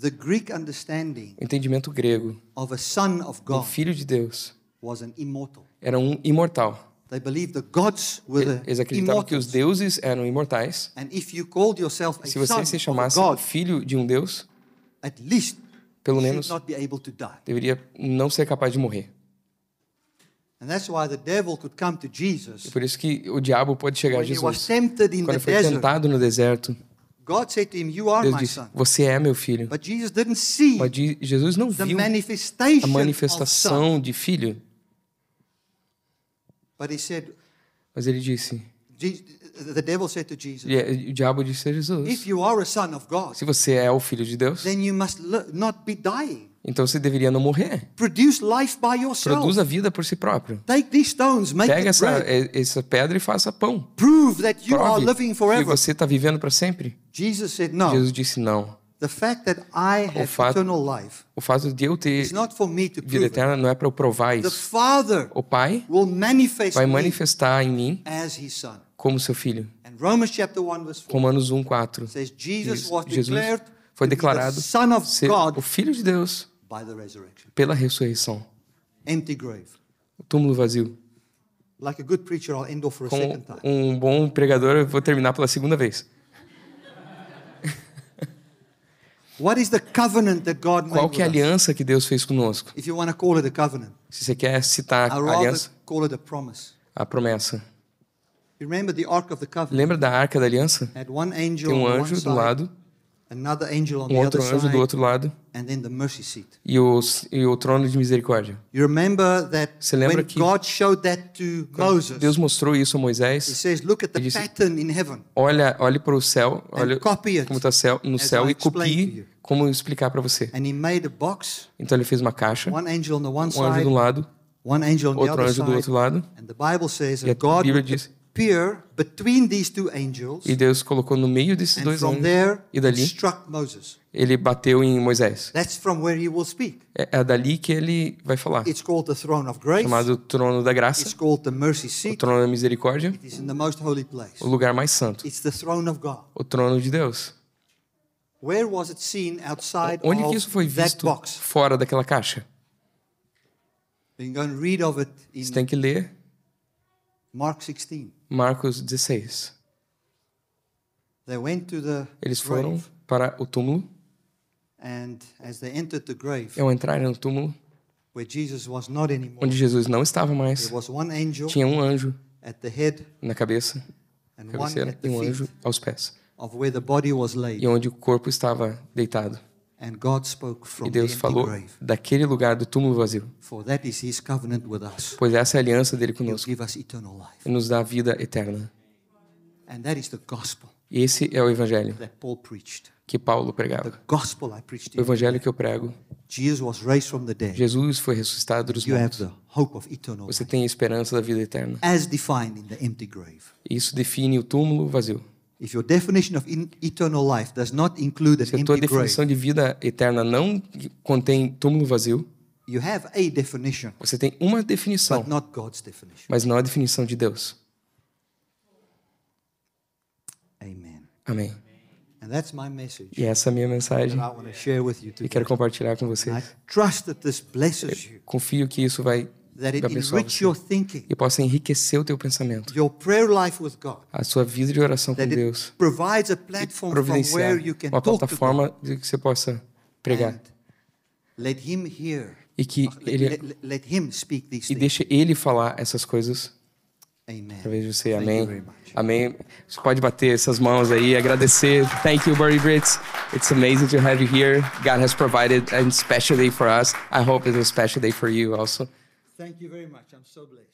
The Greek understanding O entendimento grego, of a son of God filho de Deus, was an immortal. era um imortal. They believed the gods were the Eles acreditavam que os deuses eram imortais. And if you called yourself a Se você son se chamasse God, filho de um deus, at least pelo menos should not be able to die. deveria não ser capaz de morrer. And that's why the devil could come to Jesus Por isso que o diabo pode chegar a Jesus. Quando foi desert. tentado no deserto, God said to him, "You are Deus my disse: son." Você é meu filho. But Jesus didn't see Mas Jesus não the viu a manifestation of son. manifestação de filho, mas ele disse: Je- the devil said to Jesus, e- o diabo disse a "If Jesus: you are a son of God, Se você é o filho de Deus, then you must li- not be dying. então você deveria não morrer. Produza a vida por si próprio. Pega essa, essa pedra e faça pão. Prove that you are Prove living que forever." você está vivendo para sempre. Jesus said, "No. Jesus disse: Não. The fact that I have fato- eternal life O fato de eu ter is not for me to vida eterna não é para eu provar The isso. Father O Pai will manifest vai me manifestar em mim as His Son." como seu filho. And Romans chapter 1 verse 4 Romanos 1, 4. says Jesus was Jesus declared foi the declarado Son of ser God o Filho de Deus by the resurrection. pela ressurreição. Empty grave. O túmulo vazio. Like a good preacher, I'll end off for a Como second time. um bom pregador, eu vou terminar pela segunda vez. What is the covenant that God Qual que é a aliança que Deus fez conosco? If you want to call it a covenant, Se você quer citar a aliança, call it a promise. a promessa. You remember the Ark of the Covenant? Lembra da Arca da Aliança? Had one angel Tem um on one anjo side, do lado, um the outro other anjo side, do outro lado and then the mercy seat. e, os, e o trono de misericórdia. You remember that Você lembra when que- God showed that to Moses, Deus mostrou isso a He Moisés. says, "Look at the Ele disse- pattern in heaven Olha, olhe para o céu, olha como está no céu e copie you." como explicar para você. And he made a box, Então ele fez uma caixa, one angel on the one um anjo um lado, one angel on the outro other anjo do side. outro lado, And the Bible says E a that God Bíblia diz- appear between these two angels e Deus colocou no meio desses dois from anjos there e dali struck Moses. ele bateu em Moisés. That's from where he will speak. É, é dali que ele vai falar, It's called the throne of grace. chamado trono da It's graça, called the mercy o seat. trono da misericórdia, It is in the most holy place. o lugar mais santo, It's the throne of God. o trono de Deus. Where was it seen outside Onde que isso foi visto fora daquela caixa? Você tem que ler Mark 16. Marcos 16. They went to the Eles foram grave, para o túmulo. and as they entered the grave, E ao entrarem no túmulo, where Jesus was not anymore, onde Jesus não estava there mais, was one angel tinha um anjo at the head na cabeça, cabeceira, e um anjo aos pés. of where the body was laid. E onde o corpo estava deitado. And God spoke E from the Deus falou grave. daquele lugar do túmulo vazio. Pois essa é a aliança dele conosco. give us eternal life. E nos dá vida eterna. E esse é o evangelho que Paulo pregava. O evangelho que eu prego. Jesus foi ressuscitado dos mortos. Você tem a esperança da vida eterna. Isso define o túmulo vazio. If your definition of eternal life does not include an Se a tua definição de vida eterna não contém túmulo vazio, you have a definition, você tem uma definição, but not God's definition. mas não a definição de Deus. Amen. Amém. And that's my message E essa é a minha mensagem that I want to share with you e today. quero compartilhar com I vocês. trust that this blesses you, Confio que isso vai that it abençoar enrich você your thinking, e possa enriquecer o teu pensamento, your prayer life with God, a sua vida de oração com Deus, provides a platform from where you can uma plataforma de que você possa pregar let Him hear, e que let, ele let- let Him speak these e things. deixe ele falar essas coisas Amen. através de você. Thank you very Amém. Amém. Você pode bater essas mãos aí agradecer. Thank you, Burry Brits. It's amazing to have you here. God has provided a special day for us. I hope it's a special day for you also. Thank you very much. I'm so blessed.